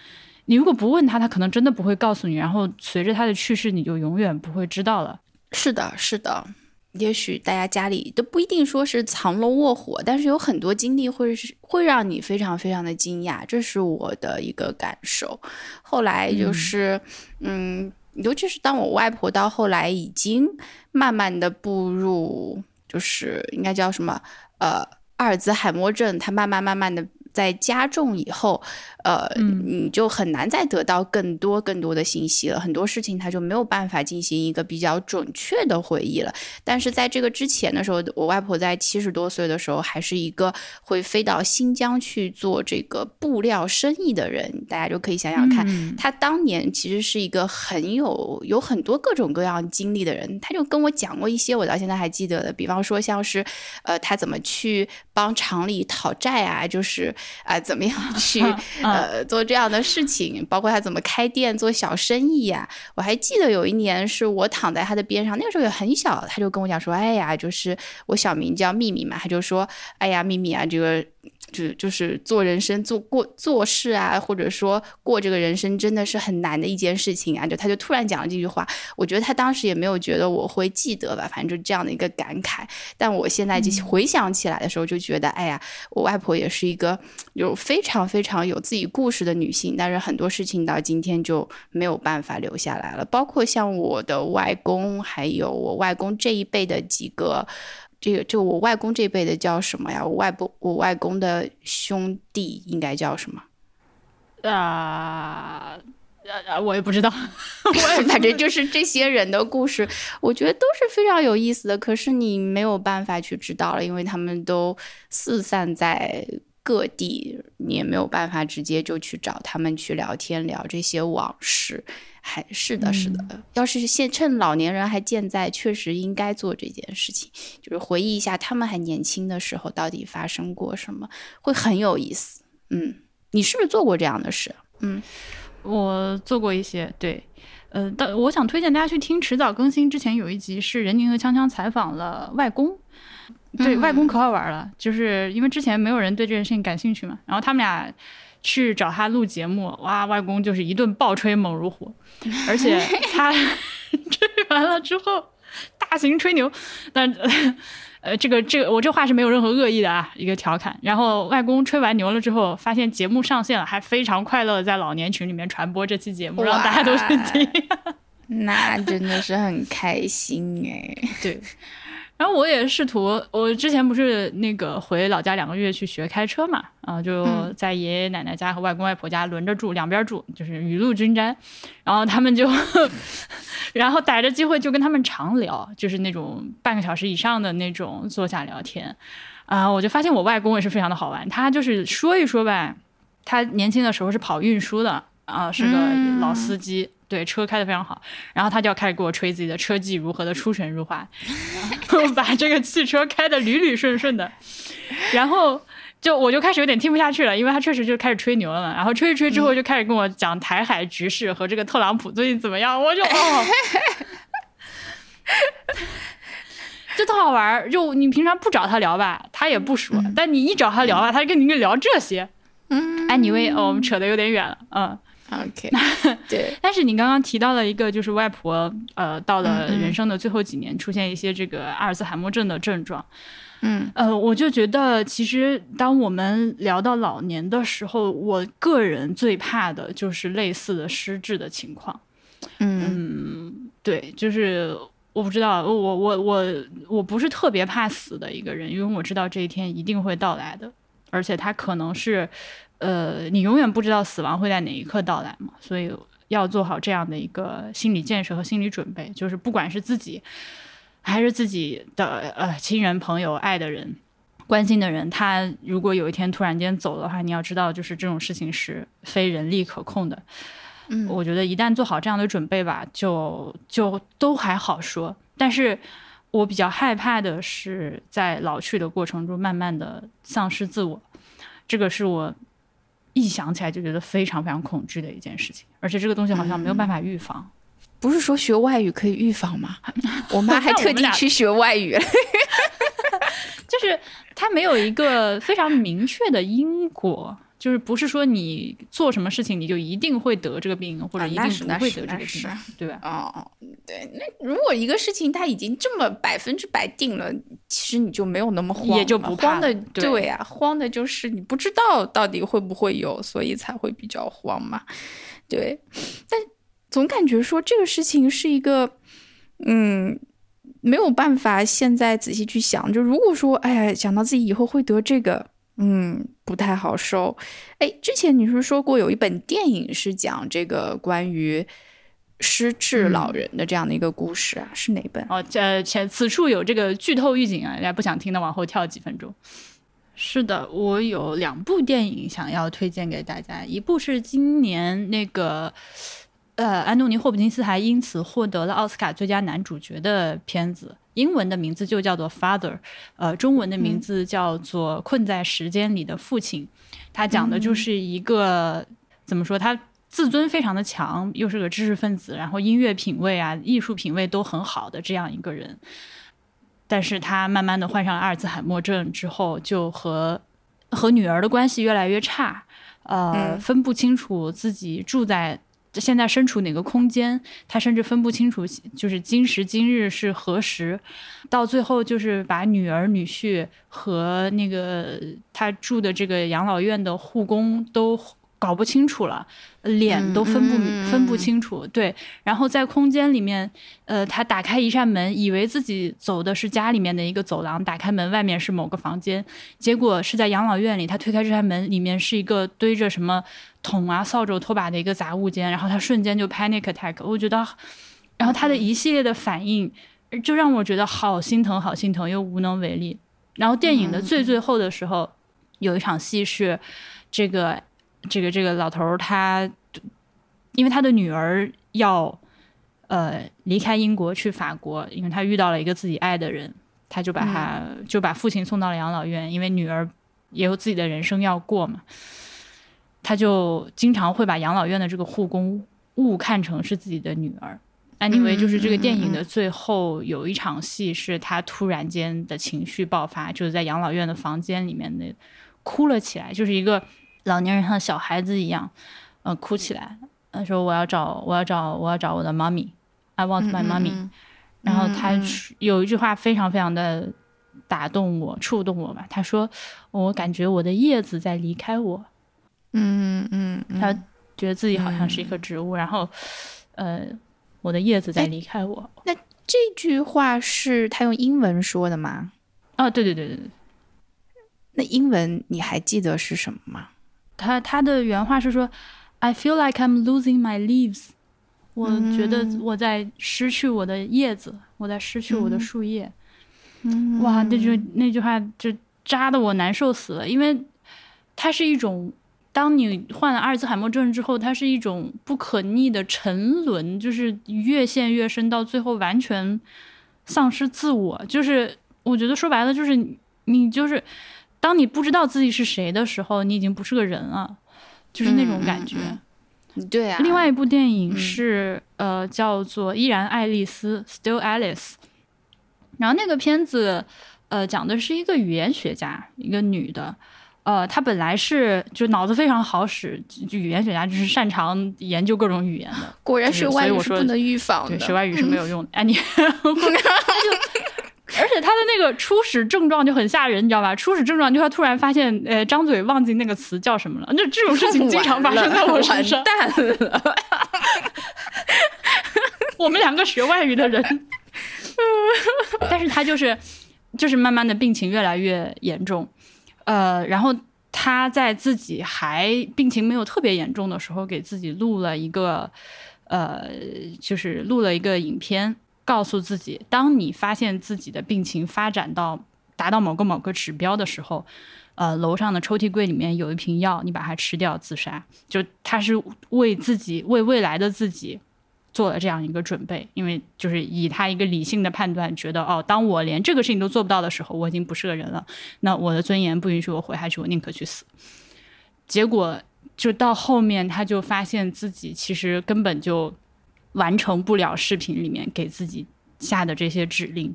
你如果不问他，他可能真的不会告诉你。然后随着他的去世，你就永远不会知道了。是的，是的。也许大家家里都不一定说是藏龙卧虎，但是有很多经历会是会让你非常非常的惊讶，这是我的一个感受。后来就是，嗯，尤其是当我外婆到后来已经慢慢的步入，就是应该叫什么，呃，阿尔兹海默症，她慢慢慢慢的。在加重以后，呃，你就很难再得到更多更多的信息了。很多事情他就没有办法进行一个比较准确的回忆了。但是在这个之前的时候，我外婆在七十多岁的时候，还是一个会飞到新疆去做这个布料生意的人。大家就可以想想看，他当年其实是一个很有有很多各种各样经历的人。他就跟我讲过一些我到现在还记得的，比方说像是，呃，他怎么去帮厂里讨债啊，就是。啊，怎么样 (laughs) 去呃做这样的事情？包括他怎么开店做小生意呀？我还记得有一年是我躺在他的边上，那个时候也很小，他就跟我讲说：“哎呀，就是我小名叫秘密嘛。”他就说：“哎呀，秘密啊，这个。”就就是做人生做过做事啊，或者说过这个人生真的是很难的一件事情啊！就他就突然讲了这句话，我觉得他当时也没有觉得我会记得吧，反正就这样的一个感慨。但我现在就回想起来的时候，就觉得哎呀，我外婆也是一个有非常非常有自己故事的女性，但是很多事情到今天就没有办法留下来了，包括像我的外公，还有我外公这一辈的几个。这个就我外公这辈的叫什么呀？我外婆我外公的兄弟应该叫什么？(laughs) 啊啊！我也不知道，(laughs) (laughs) 反正就是这些人的故事，我觉得都是非常有意思的。可是你没有办法去知道了，因为他们都四散在各地，你也没有办法直接就去找他们去聊天聊这些往事。还是的，是的。要是现趁老年人还健在，确实应该做这件事情，就是回忆一下他们还年轻的时候到底发生过什么，会很有意思。嗯，你是不是做过这样的事？嗯，我做过一些。对，呃，但我想推荐大家去听迟早更新。之前有一集是任宁和锵锵采访了外公，对外公可好玩了，就是因为之前没有人对这件事情感兴趣嘛，然后他们俩。去找他录节目，哇，外公就是一顿暴吹猛如虎，(laughs) 而且他 (laughs) 吹完了之后大型吹牛，但 (laughs) 呃，这个这个我这话是没有任何恶意的啊，一个调侃。然后外公吹完牛了之后，发现节目上线了，还非常快乐的在老年群里面传播这期节目，让大家都去听，那真的是很开心哎，对。然后我也试图，我之前不是那个回老家两个月去学开车嘛，啊，就在爷爷奶奶家和外公外婆家轮着住，两边住，就是雨露均沾。然后他们就，(laughs) 然后逮着机会就跟他们常聊，就是那种半个小时以上的那种坐下聊天。啊，我就发现我外公也是非常的好玩，他就是说一说吧，他年轻的时候是跑运输的，啊，是个老司机。对车开的非常好，然后他就要开始给我吹自己的车技如何的出神入化，(laughs) 把这个汽车开的捋捋顺顺的。然后就我就开始有点听不下去了，因为他确实就开始吹牛了嘛。然后吹一吹之后就开始跟我讲台海局势和这个特朗普最近怎么样，我就哦，(laughs) 就特好玩儿。就你平常不找他聊吧，他也不说；但你一找他聊吧，他就跟你聊这些。嗯，anyway，哦，我们扯得有点远了，嗯。，OK，(laughs) 对，但是你刚刚提到了一个，就是外婆，呃，到了人生的最后几年，出现一些这个阿尔茨海默症的症状。嗯呃，我就觉得，其实当我们聊到老年的时候，我个人最怕的就是类似的失智的情况。嗯对，就是我不知道，我我我我不是特别怕死的一个人，因为我知道这一天一定会到来的，而且它可能是，呃，你永远不知道死亡会在哪一刻到来嘛，所以要做好这样的一个心理建设和心理准备，就是不管是自己还是自己的呃亲人、朋友、爱的人。关心的人，他如果有一天突然间走的话，你要知道，就是这种事情是非人力可控的。嗯我觉得一旦做好这样的准备吧，就就都还好说。但是我比较害怕的是，在老去的过程中，慢慢的丧失自我，这个是我一想起来就觉得非常非常恐惧的一件事情。而且这个东西好像没有办法预防。不是说学外语可以预防吗？我妈还 (laughs) 特地去学外语了。(laughs) 就是它没有一个非常明确的因果，就是不是说你做什么事情你就一定会得这个病，或者啊一定不会得这个病，对吧？哦，对，那如果一个事情它已经这么百分之百定了，其实你就没有那么慌，也就不慌的，对呀啊，慌的就是你不知道到底会不会有，所以才会比较慌嘛。对，但总感觉说这个事情是一个，嗯，没有办法现在仔细去想。就如果说，哎呀，想到自己以后会得这个，嗯，不太好受。哎，之前你是说过有一本电影是讲这个关于失智老人的这样的一个故事啊，是哪本？哦，这前此处有这个剧透预警啊，大家不想听的往后跳几分钟。是的，我有两部电影想要推荐给大家，一部是今年那个，呃，安东尼·霍普金斯还因此获得了奥斯卡最佳男主角的片子，英文的名字就叫做《Father》，呃，中文的名字叫做《困在时间里的父亲》。他讲的就是一个、怎么说，他自尊非常的强，又是个知识分子，然后音乐品味啊、艺术品味都很好的这样一个人。但是他慢慢的患上了阿尔兹海默症之后，就和和女儿的关系越来越差，呃，嗯分不清楚自己住在现在身处哪个空间，他甚至分不清楚就是今时今日是何时，到最后就是把女儿、女婿和那个他住的这个养老院的护工都搞不清楚了，脸都分不、分不清楚。对，然后在空间里面，呃，他打开一扇门，以为自己走的是家里面的一个走廊，打开门外面是某个房间，结果是在养老院里。他推开这扇门，里面是一个堆着什么桶啊、扫帚、拖把的一个杂物间，然后他瞬间就 panic attack。我觉得，然后他的一系列的反应，就让我觉得好心疼，好心疼，又无能为力。然后电影的最最后的时候，有一场戏是这个这个这个老头儿他，因为他的女儿要呃离开英国去法国，因为他遇到了一个自己爱的人，他就把他、就把父亲送到了养老院，因为女儿也有自己的人生要过嘛，他就经常会把养老院的这个护工误看成是自己的女儿。anyway，就是这个电影的最后有一场戏是他突然间的情绪爆发，就是在养老院的房间里面的哭了起来，就是一个老年人像小孩子一样，呃，哭起来，呃，说我要找我要找我要找我的妈咪，I want my mommy、然后他嗯有一句话非常非常的打动我、触动我吧，他说我感觉我的叶子在离开我，嗯嗯嗯，他觉得自己好像是一棵植物，然后呃，我的叶子在离开我。那这句话是他用英文说的吗？啊，对对对对对，那英文你还记得是什么吗？他他的原话是说，I feel like I'm losing my leaves。我觉得我在失去我的叶子，我在失去我的树叶。嗯哇，那句那句话就扎的我难受死了，因为它是一种，当你患了阿尔兹海默症之后，它是一种不可逆的沉沦，就是越陷越深，到最后完全丧失自我。就是我觉得说白了，就是你你就是当你不知道自己是谁的时候，你已经不是个人了，就是那种感觉。对啊。另外一部电影是呃叫做《依然爱丽丝》（Still Alice），然后那个片子呃讲的是一个语言学家，一个女的。呃，他本来是就脑子非常好使，就语言学家就是擅长研究各种语言的。果然学外语是不能预防的，学外语是没有用的。哎，你，他就，而且他的那个初始症状就很吓人，你知道吧？初始症状就他突然发现，呃，张嘴忘记那个词叫什么了。那这种事情经常发生在我身上。完蛋了！(laughs) 我们两个学外语的人，但是他就是，就是慢慢的病情越来越严重。呃，然后他在自己还病情没有特别严重的时候，给自己录了一个，呃，就是录了一个影片，告诉自己，当你发现自己的病情发展到达到某个某个指标的时候，呃，楼上的抽屉柜里面有一瓶药，你把它吃掉自杀。就他是为自己，为未来的自己。做了这样一个准备，因为就是以他一个理性的判断，觉得哦，当我连这个事情都做不到的时候，我已经不是个人了。那我的尊严不允许我活下去，我宁可去死。结果就到后面，他就发现自己其实根本就完成不了视频里面给自己下的这些指令。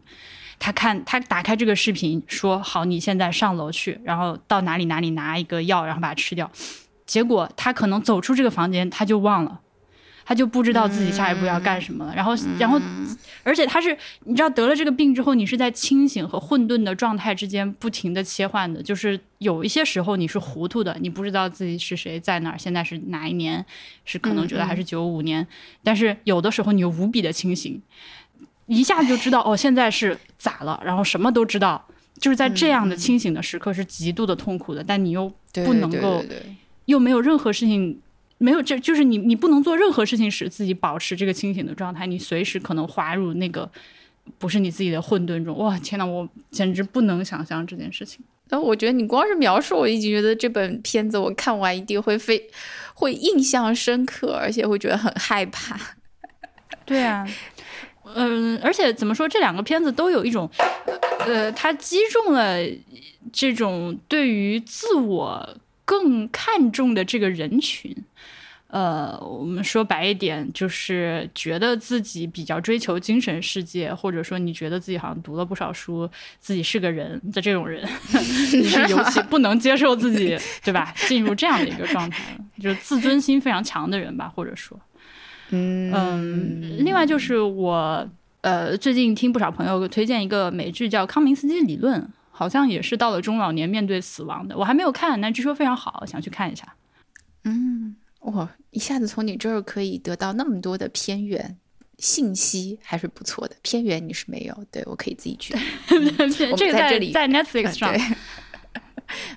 他看他打开这个视频，说好，你现在上楼去，然后到哪里哪里拿一个药，然后把它吃掉。结果他可能走出这个房间，他就忘了。他就不知道自己下一步要干什么了，然后，然后，而且他是，你知道得了这个病之后，你是在清醒和混沌的状态之间不停的切换的，就是有一些时候你是糊涂的，你不知道自己是谁，在哪儿，现在是哪一年，是可能觉得还是九五年，但是有的时候你又无比的清醒，一下子就知道哦，现在是咋了，然后什么都知道，就是在这样的清醒的时刻是极度的痛苦的，但你又不能够，又没有任何事情。没有，这就是你，你不能做任何事情使自己保持这个清醒的状态，你随时可能滑入那个不是你自己的混沌中。哇，天呐，我简直不能想象这件事情。但我觉得你光是描述，我已经觉得这本片子我看完一定会非会印象深刻，而且会觉得很害怕。(laughs) 对啊，嗯，而且怎么说，这两个片子都有一种，呃，它击中了这种对于自我。更看重的这个人群，呃，我们说白一点，就是觉得自己比较追求精神世界，或者说你觉得自己好像读了不少书，自己是个人的这种人，(laughs) (laughs) 你是尤其不能接受自己，对吧？进入这样的一个状态，就是自尊心非常强的人吧，或者说，(laughs) 嗯，另外就是我，呃，最近听不少朋友推荐一个美剧叫《康明斯基理论》。好像也是到了中老年面对死亡的，我还没有看，但据说非常好，想去看一下。嗯，哇，一下子从你这儿可以得到那么多的偏远信息，还是不错的。偏远你是没有，对我可以自己去。这个在这里在 Netflix 上。(laughs)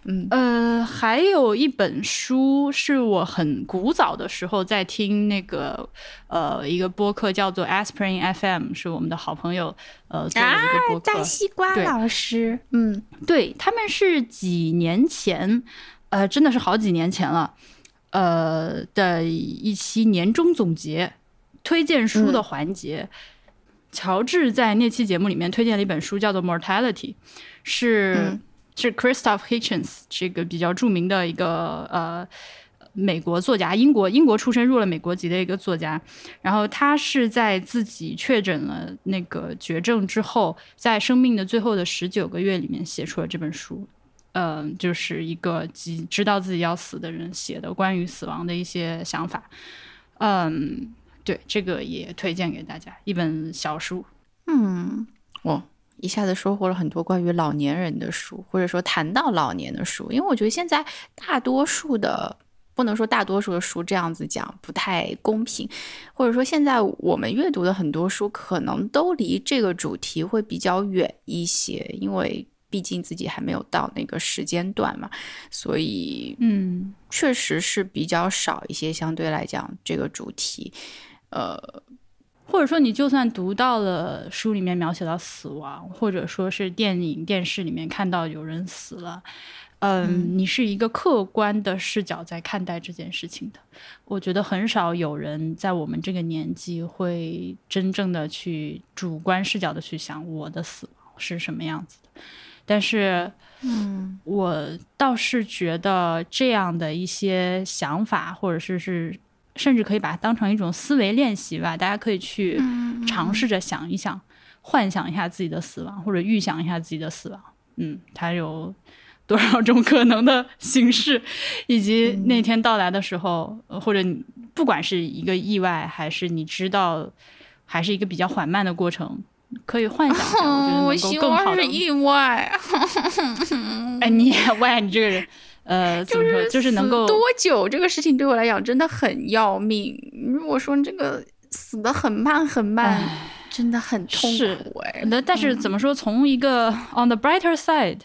嗯呃，还有一本书是我很古早的时候在听那个呃一个播客叫做 Aspirin FM，是我们的好朋友呃做的一个播客。大西瓜老师，嗯，对他们是几年前，呃，真的是好几年前了，呃的一期年终总结推荐书的环节，乔治在那期节目里面推荐了一本书，叫做 Mortality，是。是 Christoph Hitchens 这个比较著名的一个呃美国作家，英国英国出身入了美国籍的一个作家。然后他是在自己确诊了那个绝症之后，在生命的最后的十九个月里面写出了这本书。嗯，就是一个知知道自己要死的人写的关于死亡的一些想法。嗯，对，这个也推荐给大家一本小书。嗯，我。一下子收获了很多关于老年人的书，或者说谈到老年的书，因为我觉得现在大多数的，不能说大多数的书这样子讲不太公平，或者说现在我们阅读的很多书可能都离这个主题会比较远一些，因为毕竟自己还没有到那个时间段嘛，所以嗯，确实是比较少一些，相对来讲这个主题，呃。或者说，你就算读到了书里面描写到死亡，或者说是电影、电视里面看到有人死了，嗯，你是一个客观的视角在看待这件事情的。我觉得很少有人在我们这个年纪会真正的去主观视角的去想我的死亡是什么样子的。但是，嗯我倒是觉得这样的一些想法，或者是是，甚至可以把它当成一种思维练习吧。大家可以去嗯尝试着想一想，幻想一下自己的死亡，或者预想一下自己的死亡。嗯，它有多少种可能的形式，以及那天到来的时候，呃或者你不管是一个意外，还是你知道，还是一个比较缓慢的过程，可以幻想一下，(laughs) 我觉得我能希够更好的望是。意外，(laughs) 哎，你也喂，你这个人，呃，怎么说，就是能够多久这个事情对我来讲真的很要命。如果说这个死的很慢很慢，真的很痛是苦哎。那但是怎么说？从一个 on the brighter side，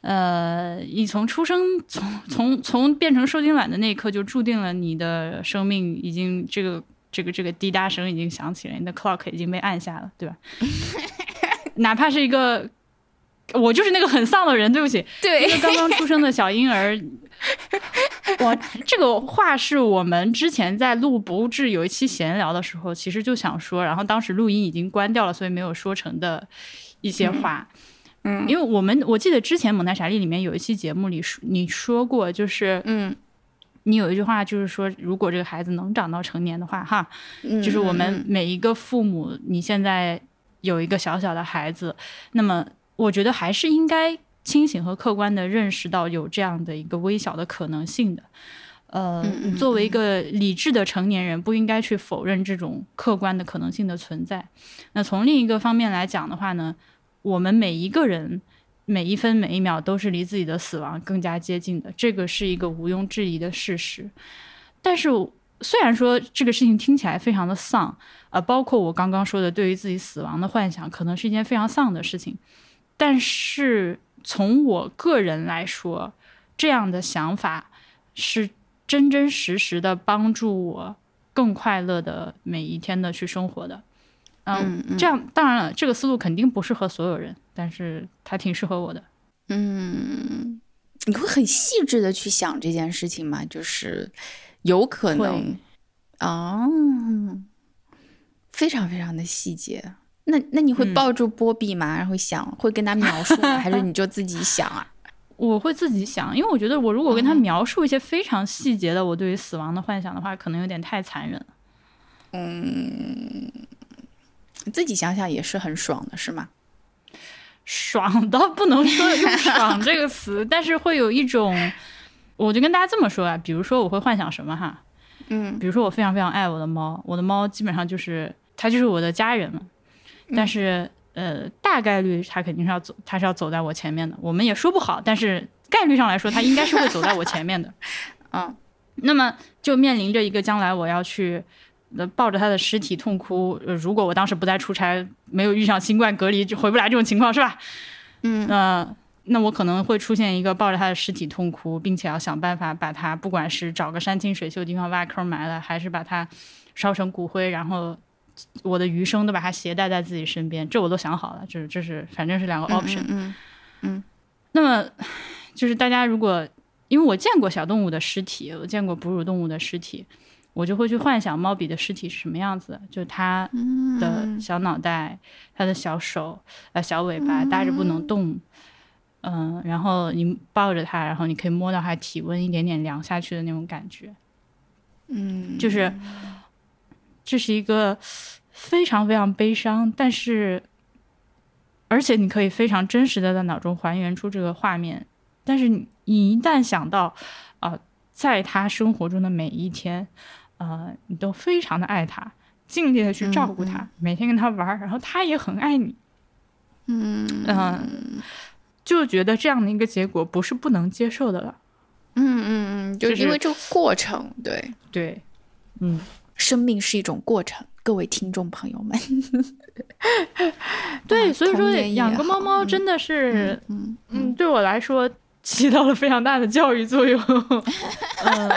呃，你从出生从从从变成受精卵的那一刻，就注定了你的生命已经这个这个这个滴答声已经响起了，你的 clock 已经被按下了，对吧？(laughs) 哪怕是一个，我就是那个很丧的人，对不起，(laughs) 对一个刚刚出生的小婴儿，我 (laughs) 这个话是我们之前在录不治有一期闲聊的时候，其实就想说，然后当时录音已经关掉了，所以没有说成的一些话。嗯因为我们我记得之前《蒙太傻利》里面有一期节目里说你说过，就是嗯你有一句话就是说，如果这个孩子能长到成年的话，哈，嗯，就是我们嗯每一个父母，你现在有一个小小的孩子，那么我觉得还是应该清醒和客观的认识到有这样的一个微小的可能性的。呃，作为一个理智的成年人，不应该去否认这种客观的可能性的存在。那从另一个方面来讲的话呢，我们每一个人每一分每一秒都是离自己的死亡更加接近的，这个是一个毋庸置疑的事实。但是虽然说这个事情听起来非常的丧，呃，包括我刚刚说的对于自己死亡的幻想，可能是一件非常丧的事情。但是从我个人来说，这样的想法是真真实实的帮助我更快乐的每一天的去生活的。嗯嗯这样当然了，这个思路肯定不适合所有人，但是它挺适合我的。嗯，你会很细致的去想这件事情吗？就是有可能啊、非常非常的细节。那那你会嗯抱住波比吗？然后想会跟他描述吗？还是你就自己想啊？(laughs) 我会自己想，因为我觉得我如果跟他描述一些非常细节的我对于死亡的幻想的话，可能有点太残忍了。嗯，自己想想也是很爽的，是吗？爽到不能说用“爽”这个词，(laughs) 但是会有一种，我就跟大家这么说啊，比如说我会幻想什么哈，嗯比如说我非常非常爱我的猫，我的猫基本上就是它就是我的家人了，但是呃大概率它肯定是要走，它是要走在我前面的，我们也说不好，但是概率上来说，它应该是会走在我前面的。(laughs) 嗯那么就面临着一个将来我要去。呃，抱着他的尸体痛哭。呃，如果我当时不在出差，没有遇上新冠隔离，就回不来这种情况，是吧？嗯那那我可能会出现一个抱着他的尸体痛哭，并且要想办法把他，不管是找个山清水秀的地方挖坑埋了，还是把他烧成骨灰，然后我的余生都把他携带在自己身边，这我都想好了，就是这是反正是两个 option。嗯那么就是大家如果因为我见过小动物的尸体，我见过哺乳动物的尸体，我就会去幻想猫比的尸体是什么样子，就是它嗯的小脑袋、它的小手、呃小尾巴搭着不能动，嗯、然后你抱着它，然后你可以摸到它体温一点点凉下去的那种感觉，嗯，就是。这是一个非常非常悲伤，但是而且你可以非常真实的在脑中还原出这个画面，但是你你一旦想到啊、在他生活中的每一天，呃，你都非常的爱他，尽力的去照顾他，每天跟他玩儿，然后他也很爱你，嗯嗯、就觉得这样的一个结果不是不能接受的了。嗯嗯嗯，就就是因为这个过程，对，对，嗯，生命是一种过程，各位听众朋友们。(laughs) 对，啊所以说养个猫猫真的是，嗯嗯，对我来说起到了非常大的教育作用。(laughs) (laughs) 嗯，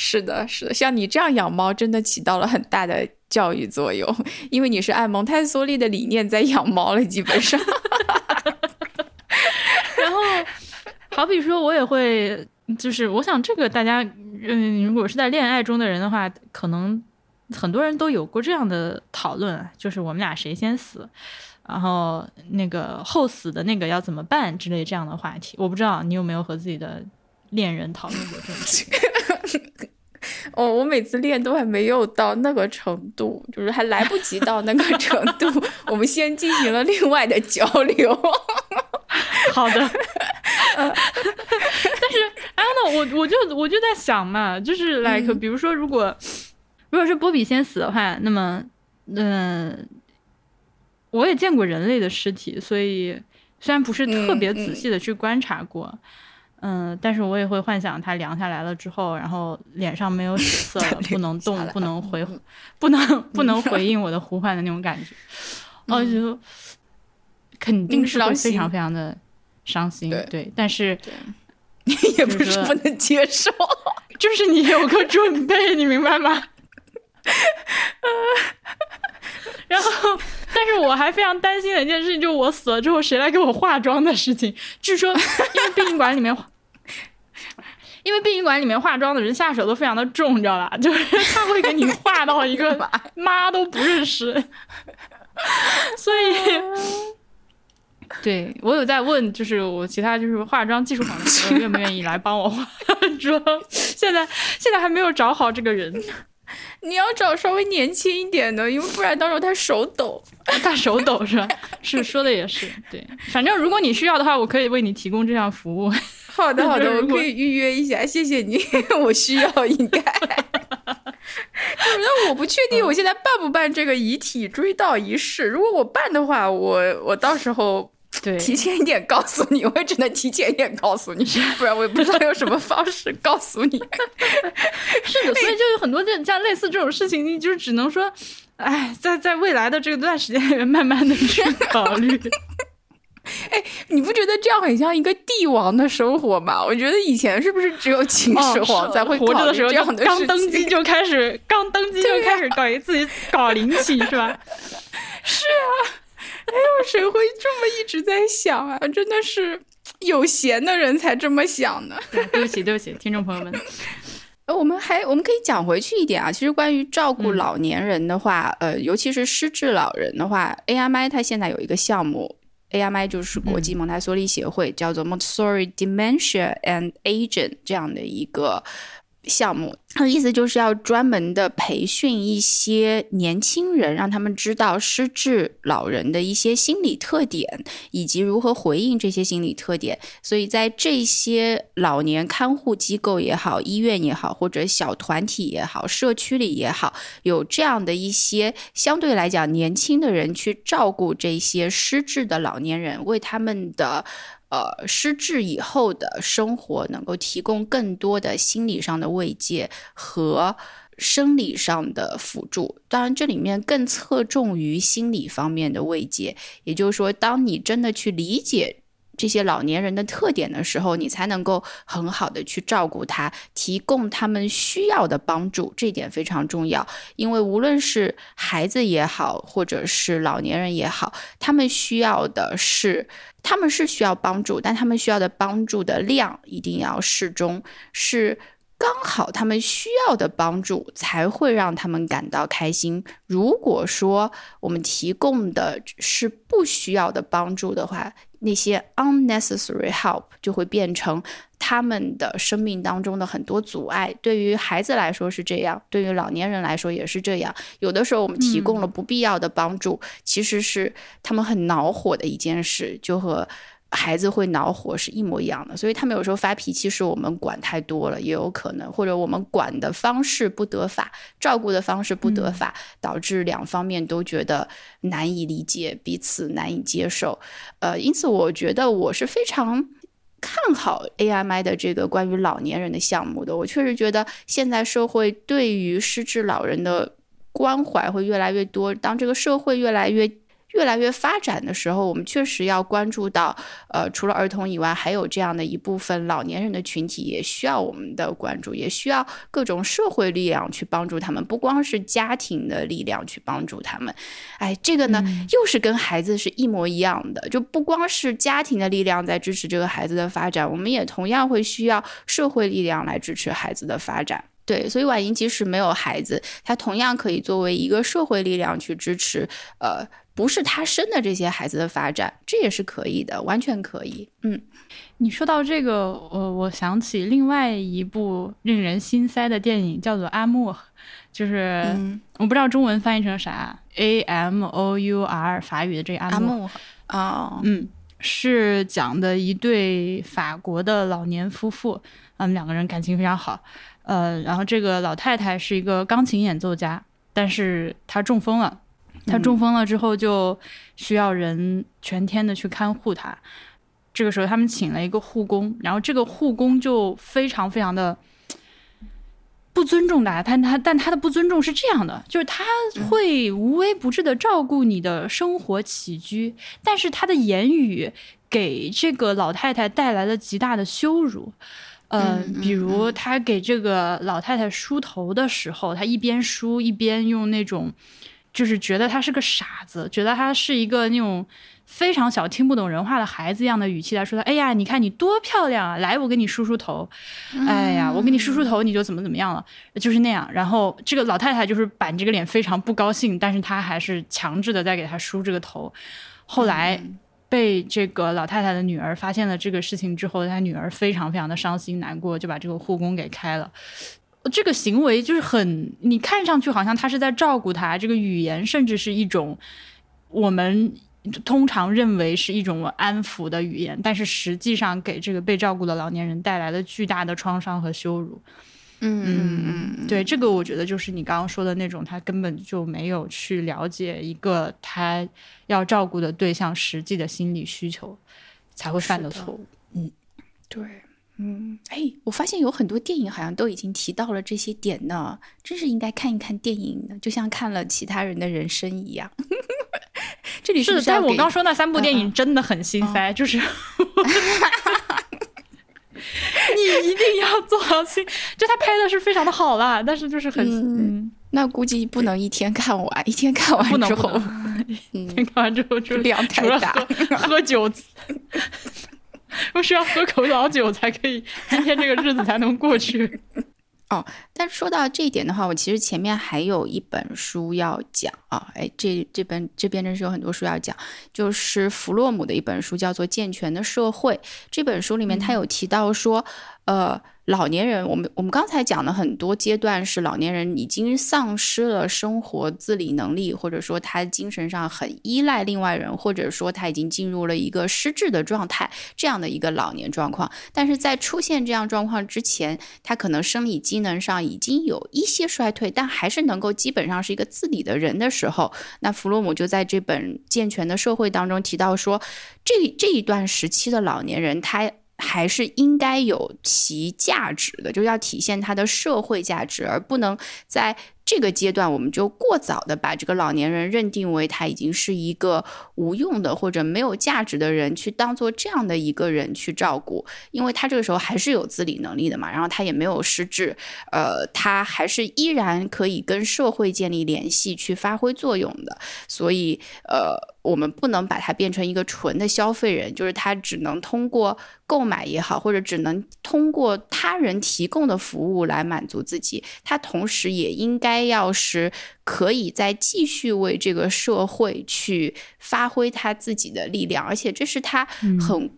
是的，是的，像你这样养猫，真的起到了很大的教育作用，因为你是按蒙台梭利的理念在养猫了，基本上。(laughs) 然后好比说，我也会，就是我想这个大家，嗯，如果是在恋爱中的人的话，可能很多人都有过这样的讨论，就是我们俩谁先死。然后那个后死的那个要怎么办之类这样的话题。我不知道你有没有和自己的恋人讨论过这种。(laughs) 哦，我每次练都还没有到那个程度，就是还来不及到那个程度，(laughs) 我们先进行了另外的交流。(laughs) 好的，(laughs) 但是哎，那我我就我就在想嘛，就是 like，比如说，如果如果是波比先死的话，那么，嗯，我也见过人类的尸体，所以虽然不是特别仔细的去观察过。嗯，但是我也会幻想他凉下来了之后，然后脸上没有 (laughs) 血色了，不能动，不能回，不能不能回应我的呼唤的那种感觉，哦，就肯定是会非常非常的伤心。对，但是你 (laughs) 也不是不能接受，就是你有个准备，你明白吗？(laughs) (laughs) 然后，但是我还非常担心的一件事情，就是我死了之后谁来给我化妆的事情。据说，因为殡仪馆里面，(laughs) 因为殡仪馆里面化妆的人下手都非常的重，你知道吧？就是他会给你化到一个 (laughs) 妈都不认识。所以，对我有在问，就是我其他就是化妆技术好的朋友愿不愿意来帮我化妆？现在现在还没有找好这个人。你要找稍微年轻一点的，因为不然到时候他手抖，他手抖是吧？是说的也是，对。反正如果你需要的话，我可以为你提供这项服务。好的，好的，我可以预约一下，谢谢你，(laughs) 我需要应该。(laughs) 那我不确定我现在办不办这个遗体追悼仪式。如果我办的话，我我到时候。对，提前一点告诉你，我也只能提前一点告诉你，不然我也不知道用什么方式告诉你。(laughs) 是的，所以就有很多这像类似这种事情，你就只能说，哎，在在未来的这段时间里面，慢慢的去考虑。(laughs) 哎，你不觉得这样很像一个帝王的生活吗？我觉得以前是不是只有秦始皇才会活着的时候，刚登基就开始，刚登基就开始搞自己搞灵气，是吧？(laughs) 是啊。哎呦，谁会这么一直在想啊？真的是有闲的人才这么想呢。(laughs) 对不起，对不起，听众朋友们。呃，我们还我们可以讲回去一点啊。其实关于照顾老年人的话，呃，尤其是失智老人的话，AMI 它现在有一个项目，AMI 就是国际蒙台梭利协会，叫做 Montessori Dementia and Aging 这样的一个。项目，他的意思就是要专门的培训一些年轻人，让他们知道失智老人的一些心理特点，以及如何回应这些心理特点。所以在这些老年看护机构也好，医院也好，或者小团体也好，社区里也好，有这样的一些相对来讲年轻的人去照顾这些失智的老年人，为他们的。呃，失智以后的生活能够提供更多的心理上的慰藉和生理上的辅助。当然，这里面更侧重于心理方面的慰藉。也就是说，当你真的去理解这些老年人的特点的时候，你才能够很好的去照顾他，提供他们需要的帮助。这一点非常重要，因为无论是孩子也好，或者是老年人也好，他们需要的是。他们是需要帮助，但他们需要的帮助的量一定要适中，是刚好他们需要的帮助才会让他们感到开心。如果说我们提供的是不需要的帮助的话，那些 unnecessary help 就会变成。他们的生命当中的很多阻碍，对于孩子来说是这样，对于老年人来说也是这样。有的时候我们提供了不必要的帮助，其实是他们很恼火的一件事，就和孩子会恼火是一模一样的。所以他们有时候发脾气是我们管太多了，也有可能，或者我们管的方式不得法，照顾的方式不得法，导致两方面都觉得难以理解，彼此难以接受。呃，因此我觉得我是非常。看好 AMI 的这个关于老年人的项目的，我确实觉得现在社会对于失智老人的关怀会越来越多。当这个社会越来越……越来越发展的时候，我们确实要关注到，呃，除了儿童以外，还有这样的一部分老年人的群体，也需要我们的关注，也需要各种社会力量去帮助他们，不光是家庭的力量去帮助他们。哎，这个呢，又是跟孩子是一模一样的，就不光是家庭的力量在支持这个孩子的发展，我们也同样会需要社会力量来支持孩子的发展。对，所以婉莹即使没有孩子，她同样可以作为一个社会力量去支持，呃。不是他生的这些孩子的发展，这也是可以的，完全可以。嗯，你说到这个，我我想起另外一部令人心塞的电影，叫做《阿莫》，就是、嗯我不知道中文翻译成啥，A M O U R 法语的这个阿阿莫，木啊，嗯，是讲的一对法国的老年夫妇，他们两个人感情非常好，呃，然后这个老太太是一个钢琴演奏家，但是她中风了。她中风了之后，就需要人全天的去看护她。这个时候，他们请了一个护工，然后这个护工就非常非常的 (tsk) 不尊重大家。但他但他的不尊重是这样的，就是他会无微不至的照顾你的生活起居，但是他的言语给这个老太太带来了极大的羞辱。嗯比如他给这个老太太梳头的时候，他一边梳一边用那种，就是觉得他是个傻子，觉得他是一个那种非常小、听不懂人话的孩子一样的语气来说他：“哎呀，你看你多漂亮啊！来，我给你梳梳头。哎呀，我给你梳梳头，你就怎么怎么样了，就是那样。”然后这个老太太就是板着个脸，非常不高兴，但是她还是强制的在给他梳这个头。后来被这个老太太的女儿发现了这个事情之后，她女儿非常非常的伤心难过，就把这个护工给开了。这个行为就是很，你看上去好像他是在照顾他，这个语言甚至是一种我们通常认为是一种安抚的语言，但是实际上给这个被照顾的老年人带来了巨大的创伤和羞辱。嗯嗯嗯，对，这个我觉得就是你刚刚说的那种，他根本就没有去了解一个他要照顾的对象实际的心理需求，才会犯的错误。嗯对。嗯，哎，我发现有很多电影好像都已经提到了这些点呢，真是应该看一看电影的，就像看了其他人的人生一样。(laughs) 这里是，但是我刚说那三部电嗯影真的很心塞，就是 (laughs) 你一定要做好心，就他拍的是非常的好啦，但是就是很嗯那估计不能一天看完，一天看不能不完之后，能，嗯，看完之后就量太大。喝喝酒，(laughs) (laughs) 我需要喝口老酒才可以，今天这个日子才能过去。(laughs) 哦但说到这一点的话，我其实前面还有一本书要讲啊，哎，这这本这边真是有很多书要讲，就是弗洛姆的一本书，叫做《健全的社会》。这本书里面他有提到说，呃，老年人，我们我们刚才讲了很多阶段是老年人已经丧失了生活自理能力，或者说他精神上很依赖另外人，或者说他已经进入了一个失智的状态，这样的一个老年状况。但是在出现这样状况之前，他可能生理机能上已经有一些衰退，但还是能够基本上是一个自理的人的时候，那弗洛姆就在这本《健全的社会》当中提到说，这这一段时期的老年人他。还是应该有其价值的，就是要体现他的社会价值，而不能在这个阶段我们就过早的把这个老年人认定为他已经是一个无用的或者没有价值的人，去当做这样的一个人去照顾，因为他这个时候还是有自理能力的嘛，然后他也没有失智，呃，他还是依然可以跟社会建立联系，去发挥作用的，所以呃，我们不能把他变成一个纯的消费人，就是他只能通过购买也好，或者只能通过他人提供的服务来满足自己，他同时也应该要是可以再继续为这个社会去发挥他自己的力量，而且这是他很。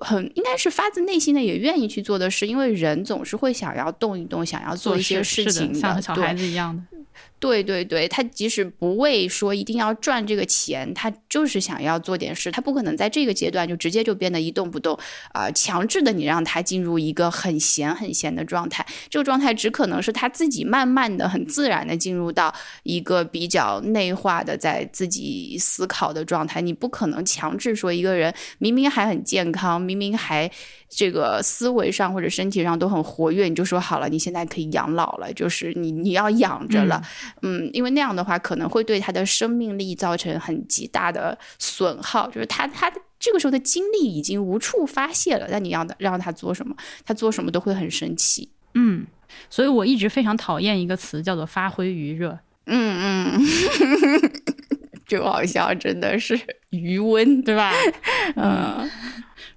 很应该是发自内心的，也愿意去做的事，因为人总是会想要动一动，想要做一些事情的，像小对孩子一样的。对对对，他即使不为说一定要赚这个钱，他就是想要做点事，他不可能在这个阶段就直接就变得一动不动啊、强制的你让他进入一个很闲很闲的状态，这个状态只可能是他自己慢慢的、很自然的进入到一个比较内化的在自己思考的状态，你不可能强制说一个人明明还很健康，明明还这个思维上或者身体上都很活跃，你就说好了，你现在可以养老了，就是你你要养着了。嗯，因为那样的话可能会对他的生命力造成很极大的损耗，就是他他这个时候的精力已经无处发泄了，那你要让他做什么，他做什么都会很生气。嗯，所以我一直非常讨厌一个词，叫做发挥余热。嗯嗯，(laughs) 就好像真的是余温，对吧？(laughs) 嗯，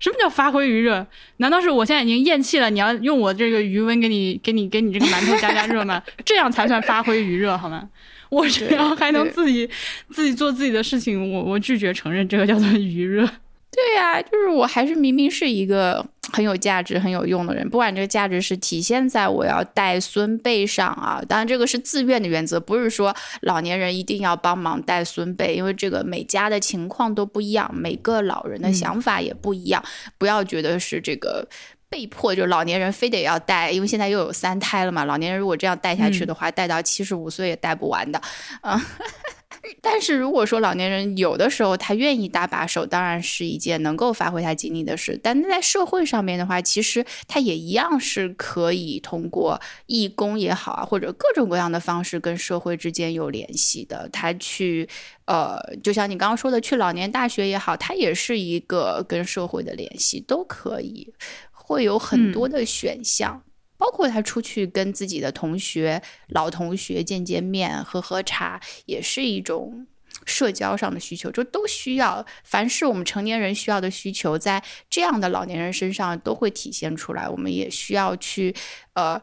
什么叫发挥余热？难道是我现在已经咽气了？你要用我这个余温给你、给你、给你这个馒头加加热吗？这样才算发挥余热好吗？我只要还能自己自己做自己的事情，我我拒绝承认这个叫做余热。对呀，就是我还是明明是一个很有价值、很有用的人，不管这个价值是体现在我要带孙辈上啊，当然这个是自愿的原则，不是说老年人一定要帮忙带孙辈，因为这个每家的情况都不一样，每个老人的想法也不一样，不要觉得是这个被迫，就老年人非得要带，因为现在又有三胎了嘛，老年人如果这样带下去的话，带到七十五岁也带不完的，啊。(laughs) 但是如果说老年人有的时候他愿意搭把手，当然是一件能够发挥他精力的事。但在社会上面的话，其实他也一样是可以通过义工也好啊，或者各种各样的方式跟社会之间有联系的。他去，呃，就像你刚刚说的，去老年大学也好，他也是一个跟社会的联系，都可以，会有很多的选项。包括他出去跟自己的同学、老同学见见面、喝喝茶，也是一种社交上的需求，就都需要。凡是我们成年人需要的需求，在这样的老年人身上都会体现出来。我们也需要去，呃。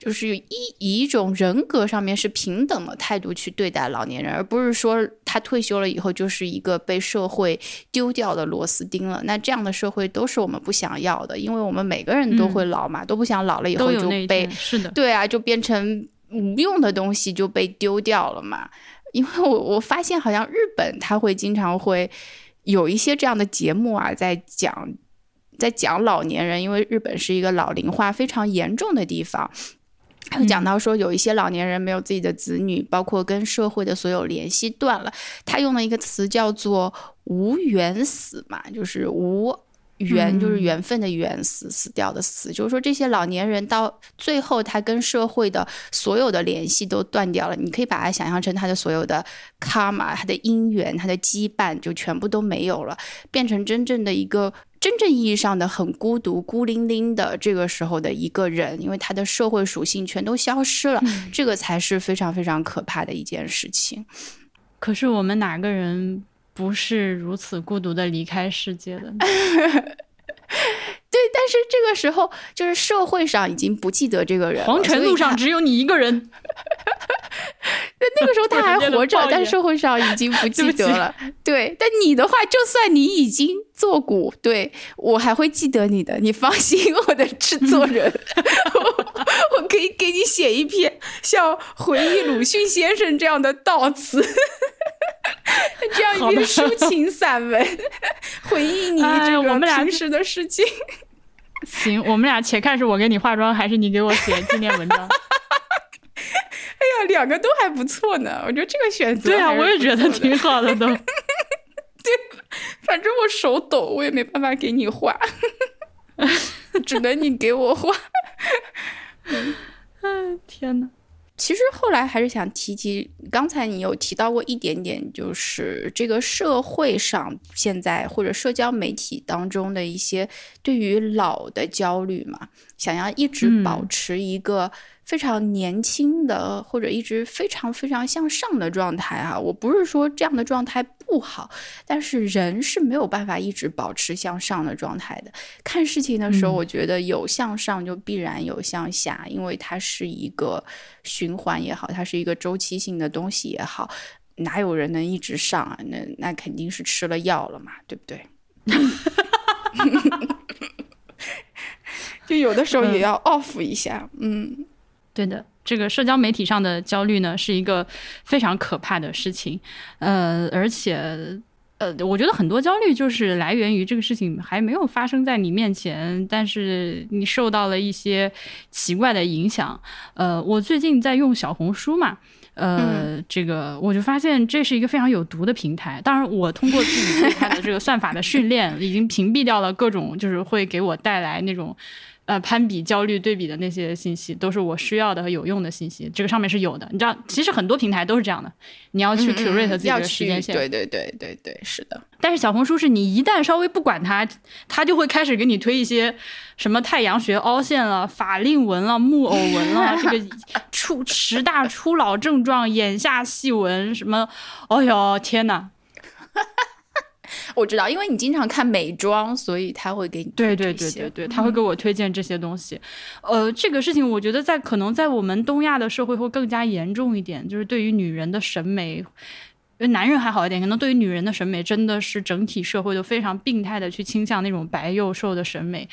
就是以以一种人格上面是平等的态度去对待老年人，而不是说他退休了以后就是一个被社会丢掉的螺丝钉了。那这样的社会都是我们不想要的，因为我们每个人都会老嘛，都不想老了以后就被是的，对啊，就变成无用的东西就被丢掉了嘛。因为我我发现好像日本他会经常会有一些这样的节目啊，在讲在讲老年人，因为日本是一个老龄化非常严重的地方。有讲到说，有一些老年人没有自己的子女，包括跟社会的所有联系断了。他用了一个词叫做“无缘死”嘛，就是无缘，就是缘分的缘，死死掉的死。就是说，这些老年人到最后，他跟社会的所有的联系都断掉了。你可以把它想象成他的所有的卡玛，他的因缘，他的羁绊就全部都没有了，变成真正的一个。真正意义上的很孤独、孤零零的这个时候的一个人，因为他的社会属性全都消失了，这个才是非常非常可怕的一件事情。可是我们哪个人不是如此孤独的离开世界的？(laughs) 对，但是这个时候就是社会上已经不记得这个人，黄泉路上只有你一个人。(laughs) 那那个时候他 (laughs) 还活着，但社会上已经不 (laughs) 记得了。对，但你的话，就算你已经作古，对我还会记得你的。你放心，我的制作人，我可以给你写一篇像回忆鲁迅先生这样的悼词，(laughs) 这样一篇抒情散文，(laughs) 回忆你这个平时的事情。行，我们俩且看是我给你化妆，还是你给我写纪念文章。(laughs) 哎呀，两个都还不错呢，我觉得这个选择对啊，我也觉得挺好的都。对，反正我手抖，我也没办法给你画，只能你给我画。嗯，天呐。其实后来还是想提提，刚才你有提到过一点点，就是这个社会上现在或者社交媒体当中的一些对于老的焦虑嘛，想要一直保持一个。非常年轻的，或者一直非常非常向上的状态哈，我不是说这样的状态不好，但是人是没有办法一直保持向上的状态的。看事情的时候，我觉得有向上就必然有向下，因为它是一个循环也好，它是一个周期性的东西也好，哪有人能一直上啊？那那肯定是吃了药了嘛，对不对？(laughs) (laughs) 就有的时候也要 off 一下，嗯。对的，这个社交媒体上的焦虑呢，是一个非常可怕的事情。呃，而且，呃，我觉得很多焦虑就是来源于这个事情还没有发生在你面前，但是你受到了一些奇怪的影响。呃，我最近在用小红书嘛，呃，这个我就发现这是一个非常有毒的平台。当然，我通过自己对它的这个算法的训练，已经屏蔽掉了各种就是会给我带来那种。呃，攀比、焦虑、对比的那些信息，都是我需要的和有用的信息。这个上面是有的，你知道，其实很多平台都是这样的。你要去 curate 自己的时间线，对对对对对，是的。但是小红书是你一旦稍微不管它，它就会开始给你推一些什么太阳穴凹陷了、法令纹了、木偶纹了，这个初十大初老症状、眼下细纹什么，哎呦天哪！我知道，因为你经常看美妆，所以他会给你对对对对对，他会给我推荐这些东西。呃，这个事情我觉得在可能在我们东亚的社会会更加严重一点，就是对于女人的审美，男人还好一点，可能对于女人的审美真的是整体社会都非常病态的去倾向那种白幼瘦的审美。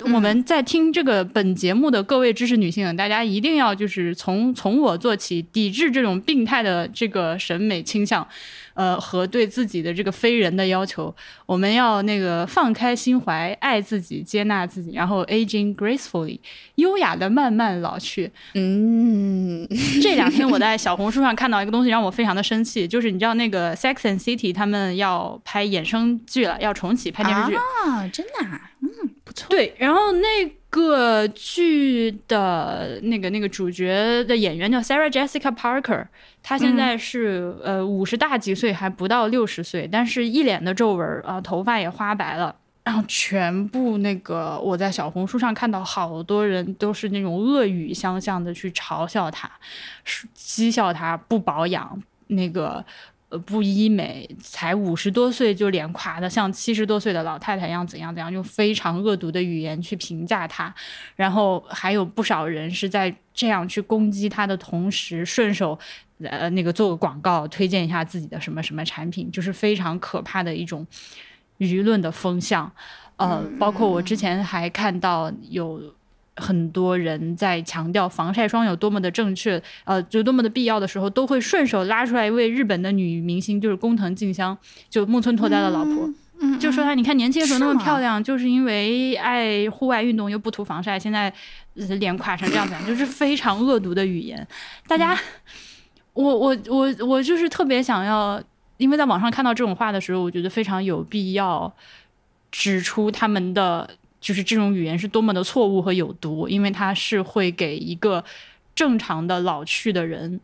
我们在听这个本节目的各位知识女性，大家一定要就是从从我做起，抵制这种病态的这个审美倾向。呃，和对自己的这个非人的要求，我们要那个放开心怀，爱自己，接纳自己，然后 aging gracefully，优雅的慢慢老去。嗯，这两天我在小红书上看到一个东西，让我非常的生气，就是你知道那个 Sex and City 他们要拍衍生剧了，要重启拍电视剧啊，真的，嗯，不错。对，然后那个剧的那个那个主角的演员叫 Sarah Jessica Parker。他现在是呃五十大几岁，还不到六十岁，但是一脸的皱纹啊，头发也花白了，然后全部那个我在小红书上看到好多人都是那种恶语相向的去嘲笑他，讥笑他不保养，那个呃不医美，才五十多岁就脸垮的像七十多岁的老太太一样，怎样怎样，用非常恶毒的语言去评价她，然后还有不少人是在这样去攻击她的同时，顺手。呃，那个做个广告，推荐一下自己的什么什么产品，就是非常可怕的一种舆论的风向。呃，包括我之前还看到有很多人在强调防晒霜有多么的正确，呃，就多么的必要的时候，都会顺手拉出来一位日本的女明星，就是工藤静香，就木村拓哉的老婆，就说她，你看年轻的时候那么漂亮，就是因为爱户外运动又不涂防晒，现在脸垮成这样子，就是非常恶毒的语言，(laughs) 大家。我我我我就是特别想要，因为在网上看到这种话的时候，我觉得非常有必要指出他们的就是这种语言是多么的错误和有毒，因为它是会给一个正常的老去的人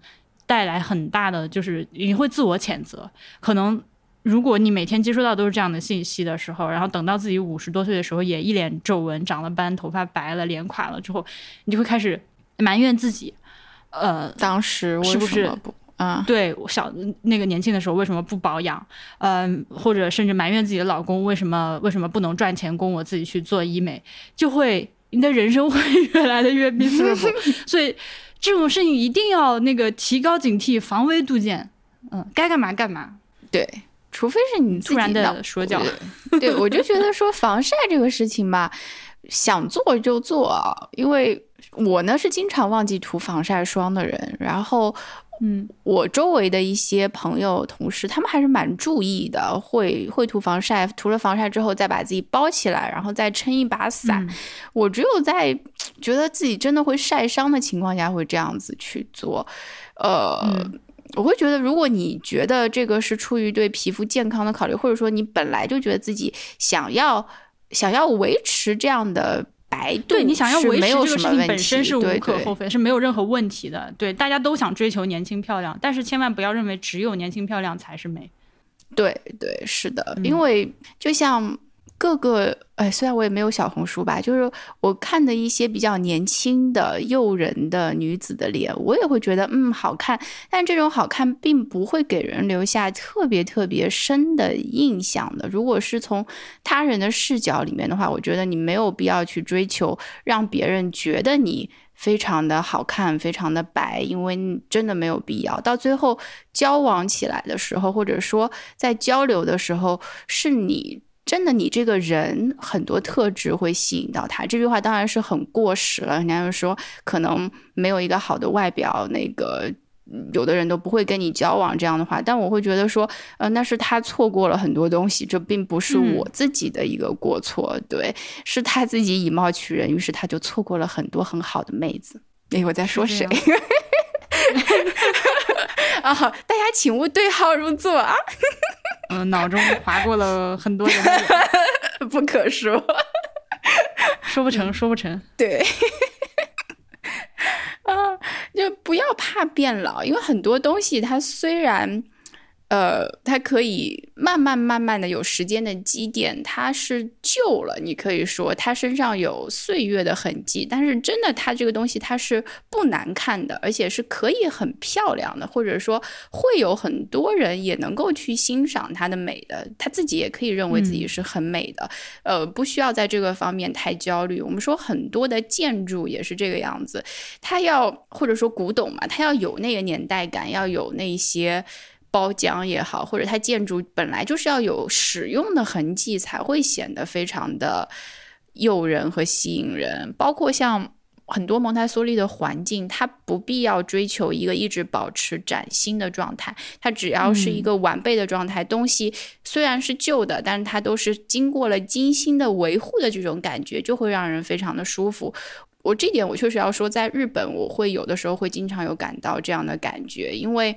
带来很大的，就是你会自我谴责。可能如果你每天接收到都是这样的信息的时候，然后等到自己五十多岁的时候，也一脸皱纹、长了斑、头发白了、脸垮了之后，你就会开始埋怨自己。呃，当时是不是不啊？对，小那个年轻的时候为什么不保养？嗯，或者甚至埋怨自己的老公为什么为什么不能赚钱供我自己去做医美？就会你的人生会越来的越悲催。所以这种事情一定要那个提高警惕，防微杜渐。嗯，该干嘛干嘛。对，除非是你突然的说教。对，我就觉得说防晒这个事情吧，想做就做，因为。我呢是经常忘记涂防晒霜的人，然后，嗯，我周围的一些朋友、同事，他们还是蛮注意的，会会涂防晒，涂了防晒之后再把自己包起来，然后再撑一把伞。我只有在觉得自己真的会晒伤的情况下会这样子去做。呃，我会觉得，如果你觉得这个是出于对皮肤健康的考虑，或者说你本来就觉得自己想要想要维持这样的。白对你想要维持这个事情本身是无可厚非，是没有任何问题的。对，大家都想追求年轻漂亮，但是千万不要认为只有年轻漂亮才是美。对对，是的，因为就像。各个哎，虽然我也没有小红书吧，就是我看的一些比较年轻的、诱人的女子的脸，我也会觉得嗯好看。但这种好看并不会给人留下特别特别深的印象的。如果是从他人的视角里面的话，我觉得你没有必要去追求让别人觉得你非常的好看、非常的白，因为真的没有必要。到最后交往起来的时候，或者说在交流的时候，是你。真的，你这个人很多特质会吸引到他。这句话当然是很过时了。人家就说，可能没有一个好的外表，那个有的人都不会跟你交往这样的话。但我会觉得说，呃，那是他错过了很多东西，这并不是我自己的一个过错。对，是他自己以貌取人，于是他就错过了很多很好的妹子。哎，我在说谁？(laughs) (laughs) 啊，大家请勿对号入座啊！嗯，(laughs) 脑中划过了很多人，(laughs) 不可说，说不成，说不成。对，啊，就不要怕变老，因为很多东西它虽然，呃，它可以慢慢慢慢的有时间的积淀，它是旧了，你可以说它身上有岁月的痕迹，但是真的它这个东西它是不难看的，而且是可以很漂亮的，或者说会有很多人也能够去欣赏它的美的，他自己也可以认为自己是很美的，呃，不需要在这个方面太焦虑。我们说很多的建筑也是这个样子，它要或者说古董嘛，它要有那个年代感，要有那些。包浆也好，或者它建筑本来就是要有使用的痕迹，才会显得非常的诱人和吸引人。包括像很多蒙台梭利的环境，它不必要追求一个一直保持崭新的状态，它只要是一个完备的状态。东西虽然是旧的，但是它都是经过了精心的维护的，这种感觉就会让人非常的舒服。我这点我确实要说，在日本我会有的时候会经常有感到这样的感觉，因为。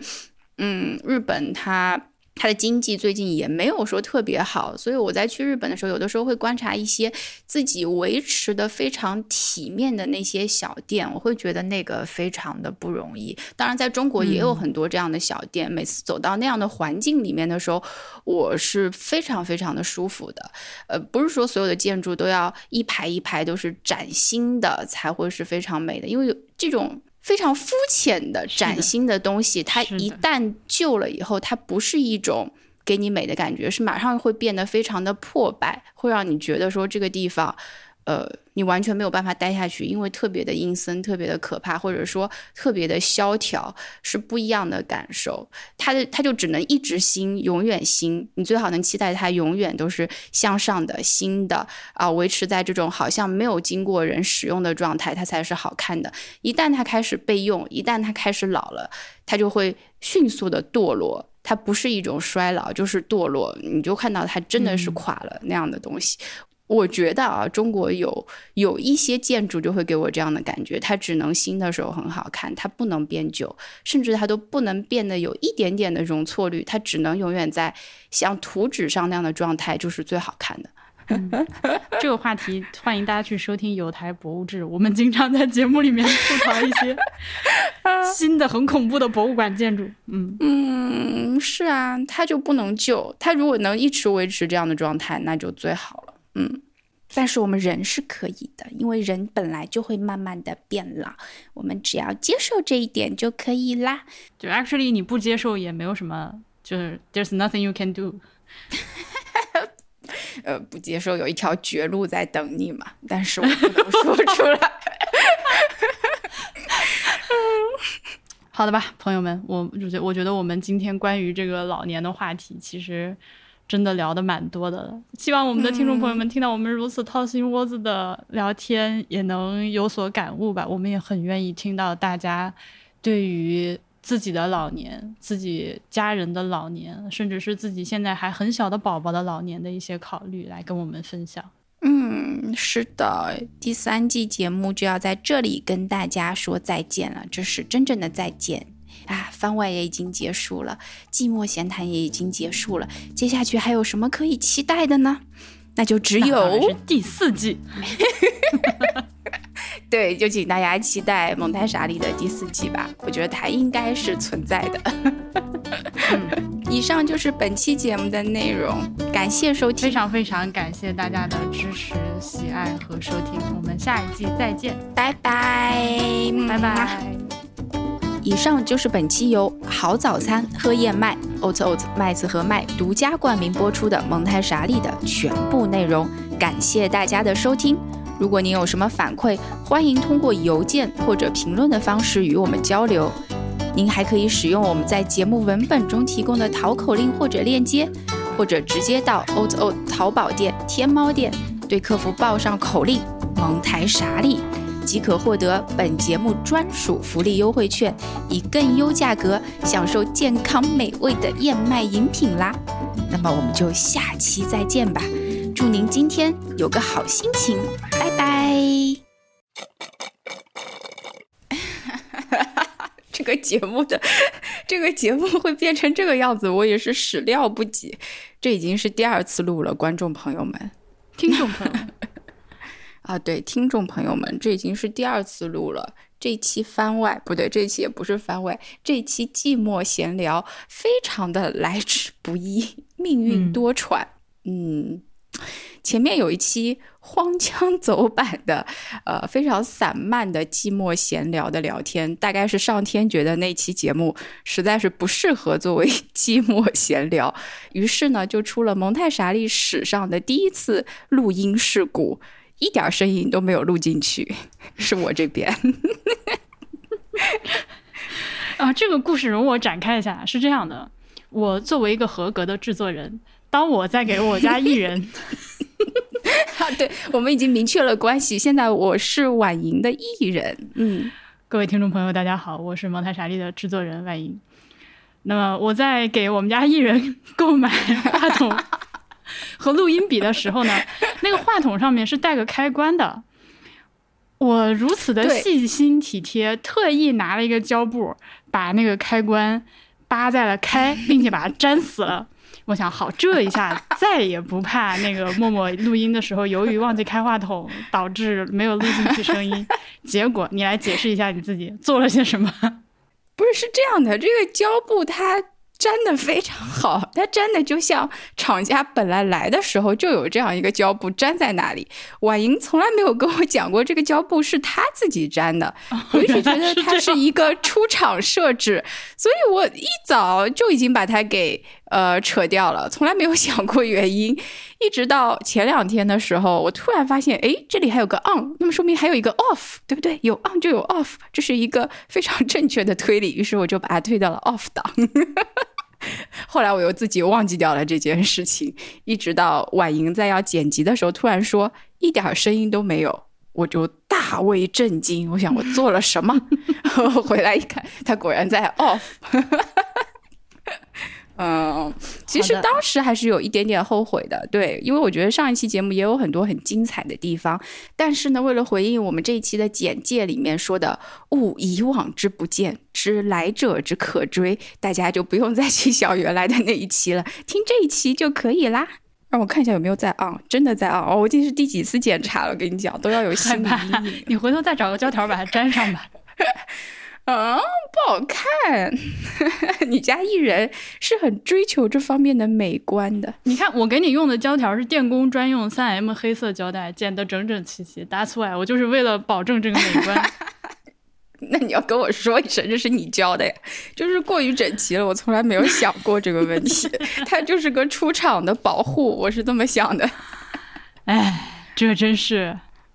嗯，日本它它的经济最近也没有说特别好，所以我在去日本的时候，有的时候会观察一些自己维持的非常体面的那些小店，我会觉得那个非常的不容易。当然，在中国也有很多这样的小店，每次走到那样的环境里面的时候，我是非常非常的舒服的。呃，不是说所有的建筑都要一排一排都是崭新的才会是非常美的，因为有这种。非常肤浅的崭新的东西，它一旦旧了以后，它不是一种给你美的感觉，是马上会变得非常的破败，会让你觉得说这个地方。呃，你完全没有办法待下去，因为特别的阴森，特别的可怕，或者说特别的萧条，是不一样的感受。它的它就只能一直新，永远新。你最好能期待它永远都是向上的、新的啊，维持在这种好像没有经过人使用的状态，它才是好看的。一旦它开始备用，一旦它开始老了，它就会迅速的堕落。它不是一种衰老，就是堕落。你就看到它真的是垮了那样的东西。我觉得啊，中国有有一些建筑就会给我这样的感觉，它只能新的时候很好看，它不能变旧，甚至它都不能变得有一点点的容错率，它只能永远在像图纸上那样的状态，就是最好看的。这个话题欢迎大家去收听有台博物志，我们经常在节目里面吐槽一些 (laughs) 新的很恐怖的博物馆建筑。嗯嗯，是啊，它就不能旧，它如果能一直维持这样的状态，那就最好了。嗯，但是我们人是可以的，因为人本来就会慢慢的变老，我们只要接受这一点就可以啦。就 actually 你不接受也没有什么，就是 there's nothing you can do。(laughs) 呃，不接受有一条绝路在等你嘛，但是我不能说出来。(laughs) 好的吧，朋友们，我我觉我觉得我们今天关于这个老年的话题，其实。真的聊的蛮多的了，希望我们的听众朋友们听到我们如此掏心窝子的聊天，也能有所感悟吧。我们也很愿意听到大家对于自己的老年、自己家人的老年，甚至是自己现在还很小的宝宝的老年的一些考虑，来跟我们分享。嗯，是的，第三季节目就要在这里跟大家说再见了，这是真正的再见。啊，番外也已经结束了，寂寞闲谈也已经结束了，接下去还有什么可以期待的呢？那就只有第四季。(laughs) (laughs) 对，就请大家期待蒙太莎里的第四季吧，我觉得它应该是存在的。(laughs) 以上就是本期节目的内容，感谢收听，非常非常感谢大家的支持、喜爱和收听，我们下一季再见，拜拜，拜拜。以上就是本期由好早餐喝燕麦 Oat Oats 麦子和麦独家冠名播出的蒙台莎利的全部内容，感谢大家的收听。如果您有什么反馈，欢迎通过邮件或者评论的方式与我们交流。您还可以使用我们在节目文本中提供的淘口令或者链接，或者直接到 Oat Oats 淘宝店、天猫店，对客服报上口令“蒙台莎利”。即可获得本节目专属福利优惠券，以更优价格享受健康美味的燕麦饮品啦。那么我们就下期再见吧，祝您今天有个好心情，拜拜。(laughs) 这个节目的这个节目会变成这个样子，我也是始料不及。这已经是第二次录了，观众朋友们，听众朋友们。啊，对，听众朋友们，这已经是第二次录了。这。期番外不对，这期也不是番外，这期寂寞闲聊非常的来之不易，命运多舛。嗯，前面有一期荒腔走板的，呃，非常散漫的寂寞闲聊的聊天，大概是上天觉得那期节目实在是不适合作为寂寞闲聊，于是呢，就出了蒙太莎利史上的第一次录音事故。一点声音都没有录进去，是我这边。(laughs) 啊，这个故事容我展开一下，是这样的：我作为一个合格的制作人，当我在给我家艺人，(laughs) 啊，对我们已经明确了关系，现在我是婉莹的艺人。嗯，各位听众朋友，大家好，我是蒙太莎利的制作人婉莹。那么我在给我们家艺人 (laughs) 购买话筒。(laughs) 和录音笔的时候呢，那个话筒上面是带个开关的。我如此的细心体贴，特意拿了一个胶布，把那个开关扒在了开，并且把它粘死了。我想，好，这一下再也不怕那个默默录音的时候，由于忘记开话筒，导致没有录进去声音。结果，你来解释一下你自己做了些什么？(laughs) 不是，是这样的，这个胶布它。粘的非常好，(laughs) 它粘的就像厂家本来来的时候就有这样一个胶布粘在那里。婉莹从来没有跟我讲过这个胶布是他自己粘的，我一直觉得它是一个出厂设置，所以我一早就已经把它给呃扯掉了，从来没有想过原因。一直到前两天的时候，我突然发现，哎，这里还有个 on，那么说明还有一个 off，对不对？有 on 就有 off，这是一个非常正确的推理。于是我就把它推到了 off 档。(laughs) 后来我又自己忘记掉了这件事情，一直到婉莹在要剪辑的时候，突然说一点声音都没有，我就大为震惊。我想我做了什么？回来一看，他果然在 off。嗯，其实当时还是有一点点后悔的，对，因为我觉得上一期节目也有很多很精彩的地方，但是呢，为了回应我们这一期的简介里面说的“勿以往之不见，知来者之可追”，大家就不用再去想原来的那一期了，听这一期就可以啦。让 (laughs) 我看一下有没有在啊，真的在啊，哦，我这是第几次检查了？跟你讲，都要有心理阴影。(laughs) 你回头再找个胶条把它粘上吧。啊，不好看！(laughs) 你家艺人是很追求这方面的美观的。你看，我给你用的胶条是电工专用三 M 黑色胶带，剪得整整齐齐。That's why，我就是为了保证这个美观。(laughs) 那你要跟我说一声，这是你教的呀？就是过于整齐了，我从来没有想过这个问题。(laughs) 它就是个出厂的保护，我是这么想的。哎，这真是